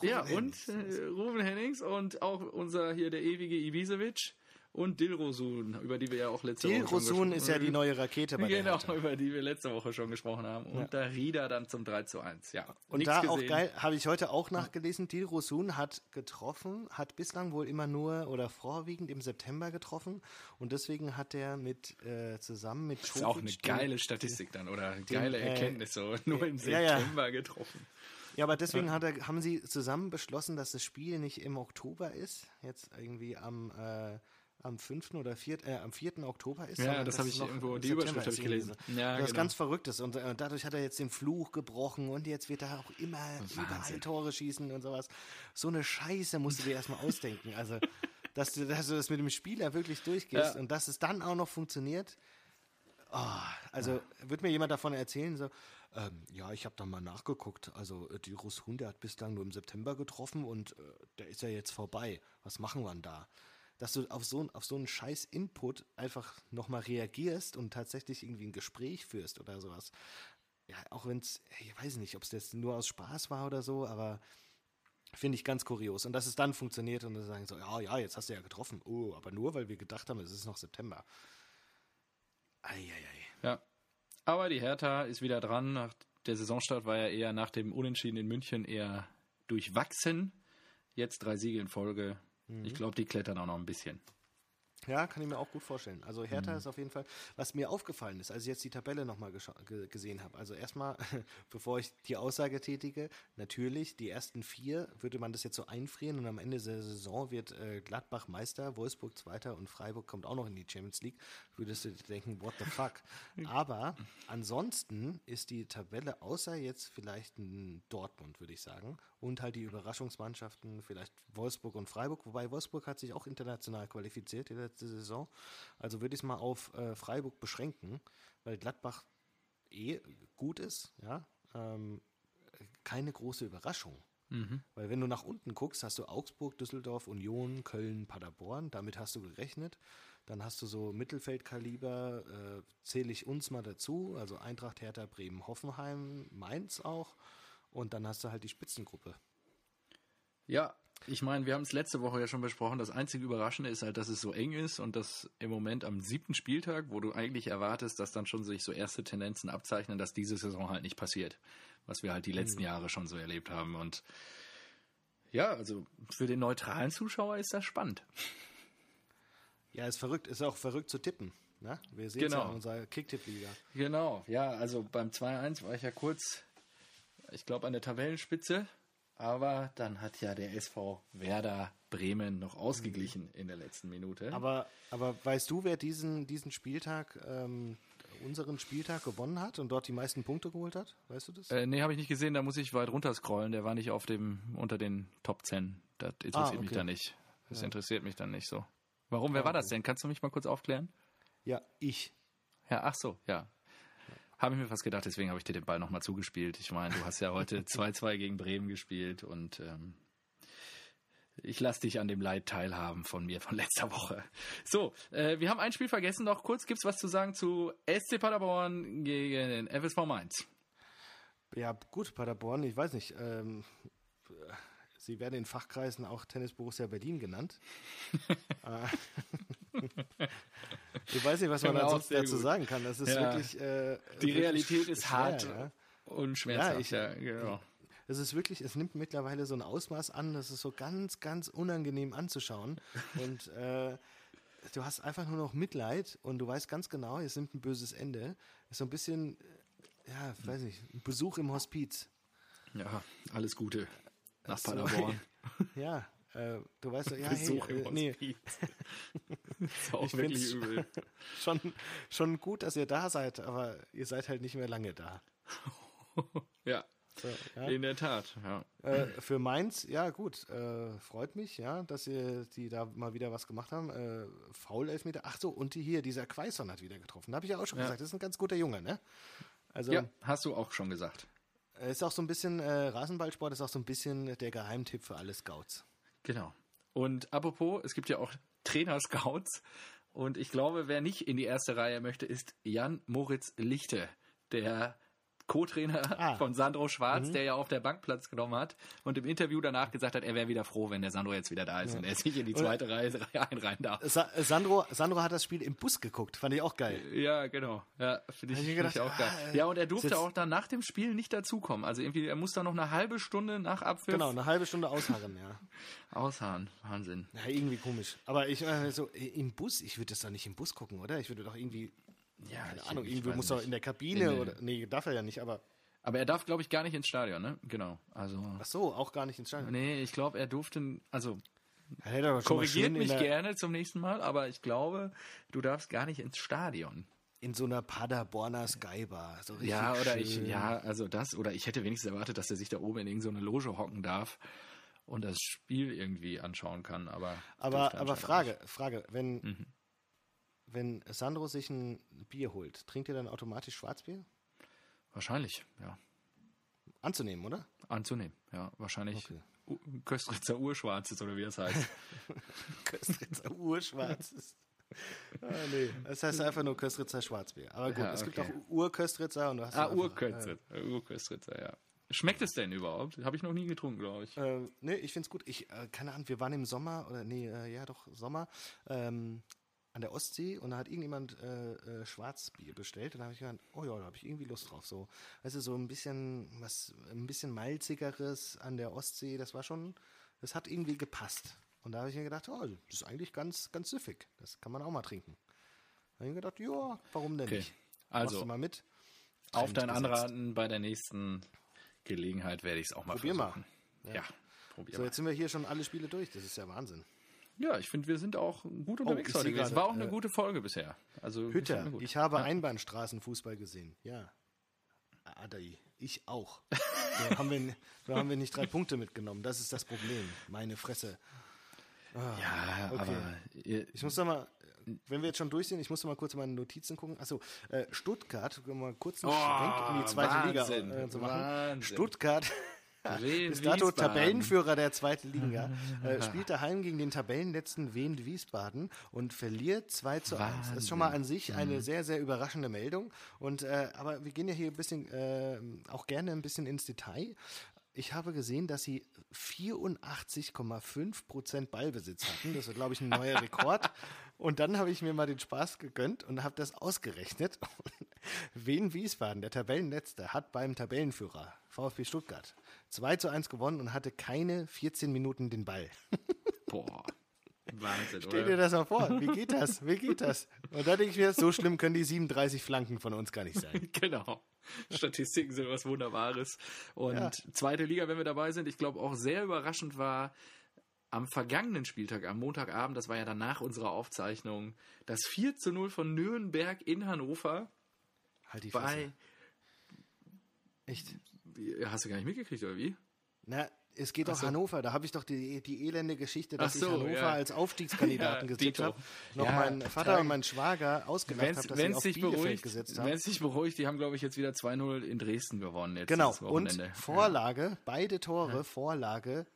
ja, Rufen und Hennings. äh, Rufen Hennings und auch unser hier der ewige Ibisevic und Dilrosun, über die wir ja auch letzte Woche schon Dilrosun gesprochen ist ja die neue Rakete bei <laughs> der Genau, über die wir letzte Woche schon gesprochen haben. Und Ja. da Rieder dann zum 3 zu 1. Ja. Und Nichts da auch gesehen. geil, habe ich heute auch nachgelesen, Dilrosun hat getroffen, hat bislang wohl immer nur oder vorwiegend im September getroffen und deswegen hat er mit äh, zusammen mit Das ist auch eine den- geile Statistik dann oder geile äh, Erkenntnis, so nur im ja, ja. September getroffen. Ja, aber deswegen hat er, haben sie zusammen beschlossen, dass das Spiel nicht im Oktober ist, jetzt irgendwie am, äh, am 5. oder 4. Äh, am 4. Oktober ist. Ja, das dass habe ich noch irgendwo, die Überschrift habe ich gelesen. Ja, das ist genau. ganz Verrücktes. Und äh, dadurch hat er jetzt den Fluch gebrochen und jetzt wird er auch immer überall Tore schießen und sowas. So eine Scheiße musst du dir erstmal <laughs> ausdenken. Also, dass du, dass du das mit dem Spieler wirklich durchgehst Ja. und dass es dann auch noch funktioniert. Oh, also wird mir jemand davon erzählen, so, ähm, ja, ich habe da mal nachgeguckt. Also äh, die Rusun, der hat bislang nur im September getroffen und äh, der ist ja jetzt vorbei. Was machen wir denn da? Dass du auf so, auf so einen scheiß Input einfach nochmal reagierst und tatsächlich irgendwie ein Gespräch führst oder sowas. Ja, auch wenn es, ich weiß nicht, ob es jetzt nur aus Spaß war oder so, aber finde ich ganz kurios. Und dass es dann funktioniert und dann sagen so, ja, ja, jetzt hast du ja getroffen. Oh, aber nur, weil wir gedacht haben, es ist noch September. Eieiei. Ja. Aber die Hertha ist wieder dran. Nach der Saisonstart war ja eher nach dem Unentschieden in München eher durchwachsen. Jetzt drei Siege in Folge. Ich glaube, die klettern auch noch ein bisschen. Ja, kann ich mir auch gut vorstellen. Also Mhm. Hertha ist auf jeden Fall, was mir aufgefallen ist, als ich jetzt die Tabelle nochmal ge gesehen habe. Also erstmal, <laughs> bevor ich die Aussage tätige, natürlich, die ersten vier würde man das jetzt so einfrieren und am Ende der Saison wird äh, Gladbach Meister, Wolfsburg Zweiter und Freiburg kommt auch noch in die Champions League. Würdest du dir denken, what the fuck? <laughs> Aber ansonsten ist die Tabelle, außer jetzt vielleicht ein Dortmund, würde ich sagen, und halt die Überraschungsmannschaften, vielleicht Wolfsburg und Freiburg, wobei Wolfsburg hat sich auch international qualifiziert die letzte Saison. Also würde ich es mal auf äh, Freiburg beschränken, weil Gladbach eh gut ist, ja. Ähm, keine große Überraschung. Weil wenn du nach unten guckst, hast du Augsburg, Düsseldorf, Union, Köln, Paderborn, damit hast du gerechnet. Dann hast du so Mittelfeldkaliber, äh, zähle ich uns mal dazu, also Eintracht, Hertha, Bremen, Hoffenheim, Mainz auch. Und dann hast du halt die Spitzengruppe. Ja, ich meine, wir haben es letzte Woche ja schon besprochen. Das einzige Überraschende ist halt, dass es so eng ist und dass im Moment am siebten Spieltag, wo du eigentlich erwartest, dass dann schon sich so erste Tendenzen abzeichnen, dass diese Saison halt nicht passiert. Was wir halt die letzten Jahre schon so erlebt haben. Und ja, also für den neutralen Zuschauer ist das spannend. Ja, ist verrückt, ist auch verrückt zu tippen. Ne? Wir sehen es Genau. ja in unserer Kicktipp-Liga. Genau, ja, also beim 2-1 war ich ja kurz, ich glaube, an der Tabellenspitze. Aber dann hat ja der SV Werder Bremen noch ausgeglichen in der letzten Minute. Aber, aber weißt du, wer diesen, diesen Spieltag, ähm, unseren Spieltag gewonnen hat und dort die meisten Punkte geholt hat? Weißt du das? Äh, nee, habe ich nicht gesehen, da muss ich weit runter scrollen. Der war nicht auf dem, unter den Top 10. Das interessiert Ah, mich okay. dann nicht. Das interessiert mich dann nicht so. Warum? Wer war das denn? Kannst du mich mal kurz aufklären? ja, ich. Ja, ach so, ja. Habe ich mir fast gedacht, deswegen habe ich dir den Ball nochmal zugespielt. Ich meine, du hast ja heute <laughs> 2-2 gegen Bremen gespielt und ähm, ich lasse dich an dem Leid teilhaben von mir von letzter Woche. So, äh, wir haben ein Spiel vergessen. Noch kurz, gibt's was zu sagen zu SC Paderborn gegen den FSV Mainz? Ja, gut, Paderborn, ich weiß nicht. Ähm, sie werden in Fachkreisen auch Tennis Borussia Berlin genannt. Äh, <laughs> ich weiß nicht, was man ansonsten sehr dazu gut. sagen kann. Das ist Ja. wirklich. Äh, Die wirklich Realität ist schwer, hart Ja. und schmerzhaft. Ja, ich- ja, genau. Es ist wirklich, es nimmt mittlerweile so ein Ausmaß an, das ist so ganz, ganz unangenehm anzuschauen. Und äh, du hast einfach nur noch Mitleid und du weißt ganz genau, es nimmt ein böses Ende. Ist so ein bisschen, ja, weiß nicht, ein Besuch im Hospiz. Ja, alles Gute nach So. Paderborn. <laughs> Ja, äh, du weißt, ja, Besuch hey, äh, nee, <laughs> ist auch Ich wirklich übel. <laughs> schon, schon gut, dass ihr da seid, aber ihr seid halt nicht mehr lange da. Ja, So, ja. in der Tat. Ja. Äh, für Mainz, ja gut, äh, freut mich, ja, dass sie die da mal wieder was gemacht haben. Äh, Foul Elfmeter. Ach so, und die hier, dieser Quaison hat wieder getroffen. Habe ich ja auch schon Ja. gesagt, das ist ein ganz guter Junge, ne? Also ja, hast du auch schon gesagt. Äh, ist auch so ein bisschen, äh, Rasenballsport ist auch so ein bisschen der Geheimtipp für alle Scouts. Genau. Und apropos, es gibt ja auch Trainer-Scouts. Und ich glaube, wer nicht in die erste Reihe möchte, ist Jan Moritz Lichte, der Co-Trainer Ah. von Sandro Schwarz, der ja auf der Bank Platz genommen hat und im Interview danach gesagt hat, er wäre wieder froh, wenn der Sandro jetzt wieder da ist und er sich in die zweite Reihe, <laughs> Reihe einreihen darf. Sa Sandro, Sandro hat das Spiel im Bus geguckt, fand ich auch geil. Ja, genau. Ja, finde ich, ich find ich auch geil. ah, Ja, und er durfte auch dann nach dem Spiel nicht dazukommen. Also irgendwie, er muss da noch eine halbe Stunde nach Abpfiff Genau, eine halbe Stunde ausharren, ja. <laughs> ausharren. Wahnsinn. Ja, irgendwie komisch. Aber ich äh, so im Bus, ich würde das doch nicht im Bus gucken, oder? Ich würde doch irgendwie, Ja, keine ich- Ahnung, ich irgendwie muss nicht. in der Kabine Nee. oder. Nee, darf er ja nicht, aber. Aber er darf, glaube ich, gar nicht ins Stadion, ne? Genau. Also. Ach so, auch gar nicht ins Stadion. Nee, ich glaube, er durfte, also Er Korrigiert mich gerne zum nächsten Mal, aber ich glaube, du darfst gar nicht ins Stadion. In so einer Paderborner Skybar. So richtig Ja, oder ich, schön. ja, also das, oder ich hätte wenigstens erwartet, dass er sich da oben in irgendeine Loge hocken darf und das Spiel irgendwie anschauen kann, aber. Aber, aber Frage, Frage, wenn, Mhm. Wenn Sandro sich ein Bier holt, trinkt er dann automatisch Schwarzbier? Wahrscheinlich, ja. Anzunehmen, oder? Anzunehmen, ja. Wahrscheinlich Okay. U- Köstritzer Urschwarzes oder wie das heißt. <laughs> Köstritzer Urschwarzes. Ah, nee, das heißt einfach nur Köstritzer Schwarzbier. Aber gut, Ja, es gibt okay. auch Urköstritzer und du hast ah, Urköstritzer, Urköstritzer, ja. Schmeckt es denn überhaupt? Habe ich noch nie getrunken, glaube ich. Äh, nee, ich find's gut. Ich, äh, keine Ahnung, wir waren im Sommer, oder nee, äh, ja doch, Sommer, ähm, an der Ostsee und da hat irgendjemand äh, äh, Schwarzbier bestellt und da habe ich gedacht, oh ja, da habe ich irgendwie Lust drauf. So, also so ein bisschen was, ein bisschen malzigeres an der Ostsee, das war schon, das hat irgendwie gepasst. Und da habe ich mir gedacht, oh, das ist eigentlich ganz, ganz süffig. Das kann man auch mal trinken. Da habe ich mir gedacht, ja, warum denn Okay. nicht? Machst Also, du mal mit? auf dein. Anraten bei der nächsten Gelegenheit werde ich es auch mal Probier mal. versuchen. Ja, probier So, mal. jetzt sind wir hier schon alle Spiele durch. Das ist ja Wahnsinn. Ja, ich finde, wir sind auch gut unterwegs ich heute gewesen. War auch eine äh, gute Folge bisher. Also Hütter, ich habe Einbahnstraßenfußball gesehen. Ja. Adai, ich auch. <laughs> da, haben wir, da haben wir nicht drei Punkte mitgenommen. Das ist das Problem. Meine Fresse. ja, okay. aber Ich muss doch mal, wenn wir jetzt schon durch sind, ich muss doch mal kurz in meine Notizen gucken. Achso, äh, Stuttgart, mal kurz einen Oh, Schwenk in die zweite Wahnsinn, Liga äh, zu machen. Wahnsinn. Stuttgart. Bis dato. Tabellenführer der zweiten Liga, äh, spielt daheim gegen den Tabellenletzten Wien Wiesbaden und verliert 2 zu 1. Das ist schon mal an sich eine sehr, sehr überraschende Meldung. Und, äh, aber wir gehen ja hier ein bisschen, äh, auch gerne ein bisschen ins Detail. Ich habe gesehen, dass sie 84,5 Prozent Ballbesitz hatten. Das war, glaube ich, ein neuer Rekord. <laughs> Und dann habe ich mir mal den Spaß gegönnt und habe das ausgerechnet. <laughs> Wien Wiesbaden, der Tabellenletzte, hat beim Tabellenführer VfB Stuttgart 2 zu 1 gewonnen und hatte keine 14 Minuten den Ball. <laughs> Boah. Wahnsinn, Stell dir das mal vor. Wie geht das? Wie geht das? Und da denke ich mir, so schlimm können die 37 Flanken von uns gar nicht sein. <laughs> Genau. Statistiken sind was Wunderbares. Und Ja. zweite Liga, wenn wir dabei sind, ich glaube auch sehr überraschend war am vergangenen Spieltag, am Montagabend, das war ja danach unserer Aufzeichnung, das 4 zu 0 von Nürnberg in Hannover Halt die Fresse. bei. Echt? Hast du gar nicht mitgekriegt, oder wie? Na, es geht doch so. Hannover. Da habe ich doch die, die elende Geschichte, dass Ach so, ich Hannover ja. als <laughs> Aufstiegskandidaten Ja, Dito. habe. Noch Ja, mein Vater und mein Schwager ausgelacht habe, dass sie Wenn auf Bielefeld beruhigt, gesetzt wenn haben. es sich beruhigt, die haben, glaube ich, jetzt wieder 2-0 in Dresden gewonnen. Genau. Und. Vorlage, beide Tore, Vorlage,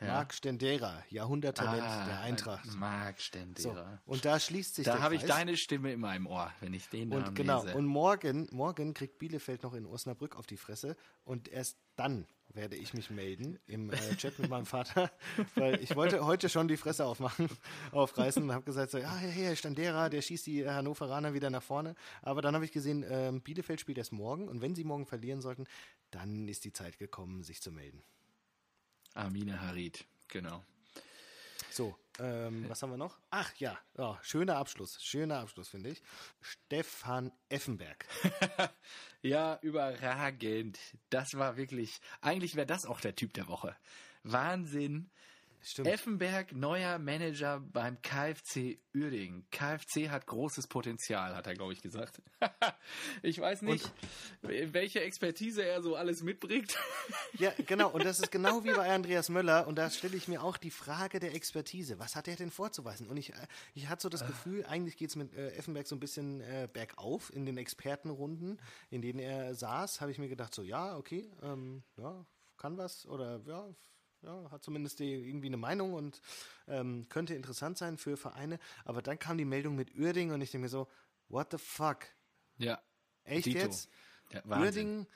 Marc Stendera, Jahrhunderttalent Ah, der Eintracht. Marc So. Stendera. Und da schließt sich Da habe ich deine Stimme in meinem Ohr, wenn ich den Namen Und genau, lese. und morgen, morgen kriegt Bielefeld noch in Osnabrück auf die Fresse und erst dann werde ich mich melden im äh, Chat mit meinem Vater, <laughs> weil ich wollte heute schon die Fresse aufmachen, <laughs> aufreißen und habe gesagt, so, ja, hey, hey, Standera, der schießt die Hannoveraner wieder nach vorne. Aber dann habe ich gesehen, ähm, Bielefeld spielt erst morgen und wenn sie morgen verlieren sollten, dann ist die Zeit gekommen, sich zu melden. Amine Harid, genau. So, ähm, was haben wir noch? Ach ja, ja, schöner Abschluss, schöner Abschluss, finde ich. Stefan Effenberg. <laughs> Ja, überragend. Das war wirklich, eigentlich wäre das auch der Typ der Woche. Wahnsinn. Stimmt. Effenberg, neuer Manager beim KfC Uerdingen. KfC hat großes Potenzial, hat er, glaube ich, gesagt. <laughs> ich weiß nicht, welche Expertise er so alles mitbringt. <laughs> Ja, genau. Und das ist genau wie bei Andreas Möller. Und da stelle ich mir auch die Frage der Expertise. Was hat er denn vorzuweisen? Und ich, ich hatte so das Gefühl, eigentlich geht es mit äh, Effenberg so ein bisschen äh, bergauf in den Expertenrunden, in denen er saß. Habe ich mir gedacht, so, ja, okay, ähm, ja, kann was oder ja, ja, hat zumindest die, irgendwie eine Meinung und ähm, könnte interessant sein für Vereine. Aber dann kam die Meldung mit Uerdingen und ich denke mir so, what the fuck? ja. Echt Dito. jetzt? Ja. Uerdingen,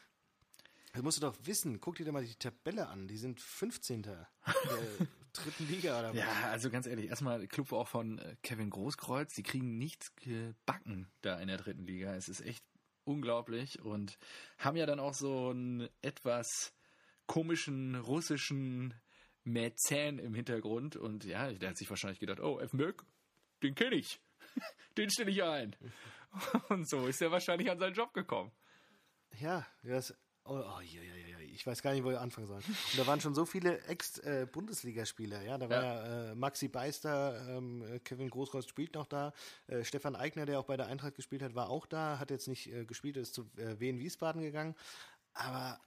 das musst du doch wissen. Guck dir doch mal die Tabelle an. Die sind 15. der <laughs> dritten Liga oder was? Ja, also ganz ehrlich, erstmal Club auch von äh, Kevin Großkreuz, die kriegen nichts gebacken da in der dritten Liga. Es ist echt unglaublich und haben ja dann auch so einen etwas komischen russischen Mäzen im Hintergrund und ja, der hat sich wahrscheinlich gedacht, oh, Effenberg, den kenne ich. <laughs> Den stelle ich ein. <laughs> Und so ist er wahrscheinlich an seinen Job gekommen. Ja, das. Oh, oh, ja, ja, ja, ja. ich weiß gar nicht, wo wir anfangen sollen. Und da waren schon so viele Ex-Bundesligaspieler, ja. Da war ja, äh, Maxi Beister, ähm, Kevin Großkreuz spielt noch da, äh, Stefan Eigner, der auch bei der Eintracht gespielt hat, war auch da, hat jetzt nicht äh, gespielt, ist zu äh, Wien Wiesbaden gegangen. Aber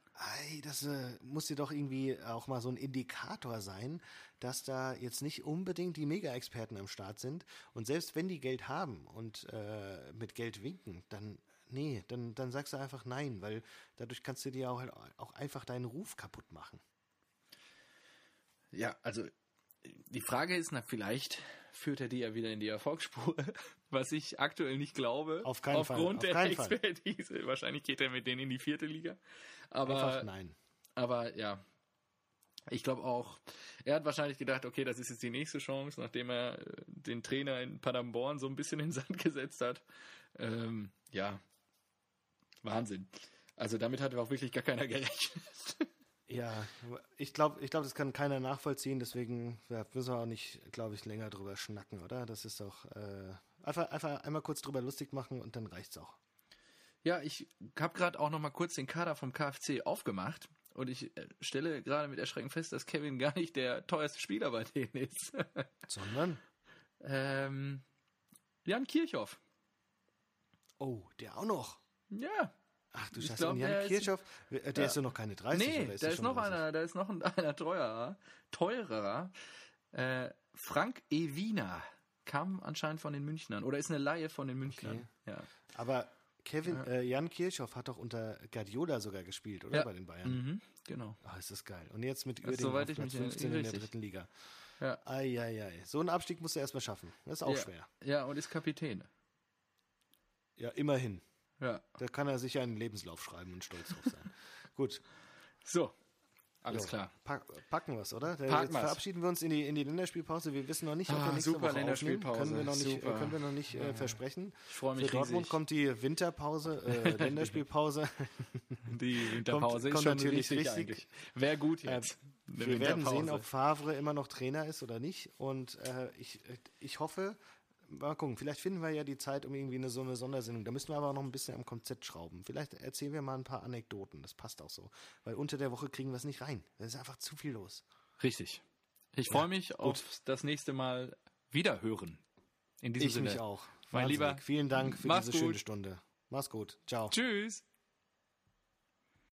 ey, das äh, muss dir doch irgendwie auch mal so ein Indikator sein, dass da jetzt nicht unbedingt die Mega-Experten am Start sind. Und selbst wenn die Geld haben und äh, mit Geld winken, dann nee, dann, dann sagst du einfach nein, weil dadurch kannst du dir auch, auch einfach deinen Ruf kaputt machen. Ja, also die Frage ist, na, vielleicht führt er die ja wieder in die Erfolgsspur, <laughs> was ich aktuell nicht glaube. Auf keinen aufgrund Fall. Aufgrund der Expertise. Fall. <laughs> Wahrscheinlich geht er mit denen in die vierte Liga. Aber, Einfach nein. Aber ja, ich glaube auch, er hat wahrscheinlich gedacht, okay, das ist jetzt die nächste Chance, nachdem er äh, den Trainer in Paderborn so ein bisschen in den Sand <laughs> gesetzt hat. Ähm, ja, Wahnsinn. Also damit hat auch wirklich gar keiner gerechnet. Ja, ich glaube, ich glaube, das kann keiner nachvollziehen, deswegen müssen wir auch nicht, glaube ich, länger drüber schnacken, oder? Das ist doch äh, einfach, einfach einmal kurz drüber lustig machen und dann reicht's auch. Ja, ich habe gerade auch noch mal kurz den Kader vom KfC aufgemacht und ich äh, stelle gerade mit Erschrecken fest, dass Kevin gar nicht der teuerste Spieler bei denen ist. <laughs> Sondern? ähm, Jan Kirchhoff. Oh, der auch noch. Ja. Ach du Scheiße, und Jan Kirchhoff, der ja. ist ja noch keine 30. Nee, ist da ist noch 30? einer, da ist noch einer teurer, teurer. Äh, Frank Ewina kam anscheinend von den Münchnern oder ist eine Laie von den Münchnern. Okay. Ja. Aber Kevin, ja. äh, Jan Kirchhoff hat doch unter Guardiola sogar gespielt, oder? Ja. Bei den Bayern. Mhm, genau. Ah, ist das geil. Und jetzt mit Uerdingen auf Platz 15 in der dritten Liga. Ja. Ei, ei, ei. So einen Abstieg musst du erstmal schaffen. Das ist auch schwer. Ja, und ist Kapitän. Ja, immerhin. Ja. Da kann er sicher einen Lebenslauf schreiben und stolz drauf sein. <laughs> Gut. So. Alles jo, klar. Pack, packen wir es, oder? Packen Jetzt verabschieden wir uns in die, in die Länderspielpause. Wir wissen noch nicht, ob ah, wir nächste super Woche Länderspielpause. Können wir noch nicht, super. können wir noch nicht äh, versprechen. Ich freue mich Für Dortmund riesig. kommt die Winterpause, äh, <laughs> Länderspielpause. Die Winterpause kommt, <laughs> ist kommt schon natürlich richtig. richtig. Wäre gut jetzt. Äh, wir werden sehen, ob Favre immer noch Trainer ist oder nicht. Und äh, ich, ich hoffe, mal gucken, vielleicht finden wir ja die Zeit um irgendwie eine, so eine Sondersendung. Da müssen wir aber auch noch ein bisschen am Konzept schrauben. Vielleicht erzählen wir mal ein paar Anekdoten. Das passt auch so. Weil unter der Woche kriegen wir es nicht rein. Da ist einfach zu viel los. Richtig. Ich freue mich ja, auf das nächste Mal wieder hören. In diesem ich Sinne. mich auch. Mein. Lieber. Vielen Dank für Mach's diese gut. schöne Stunde. Mach's gut. Ciao. Tschüss.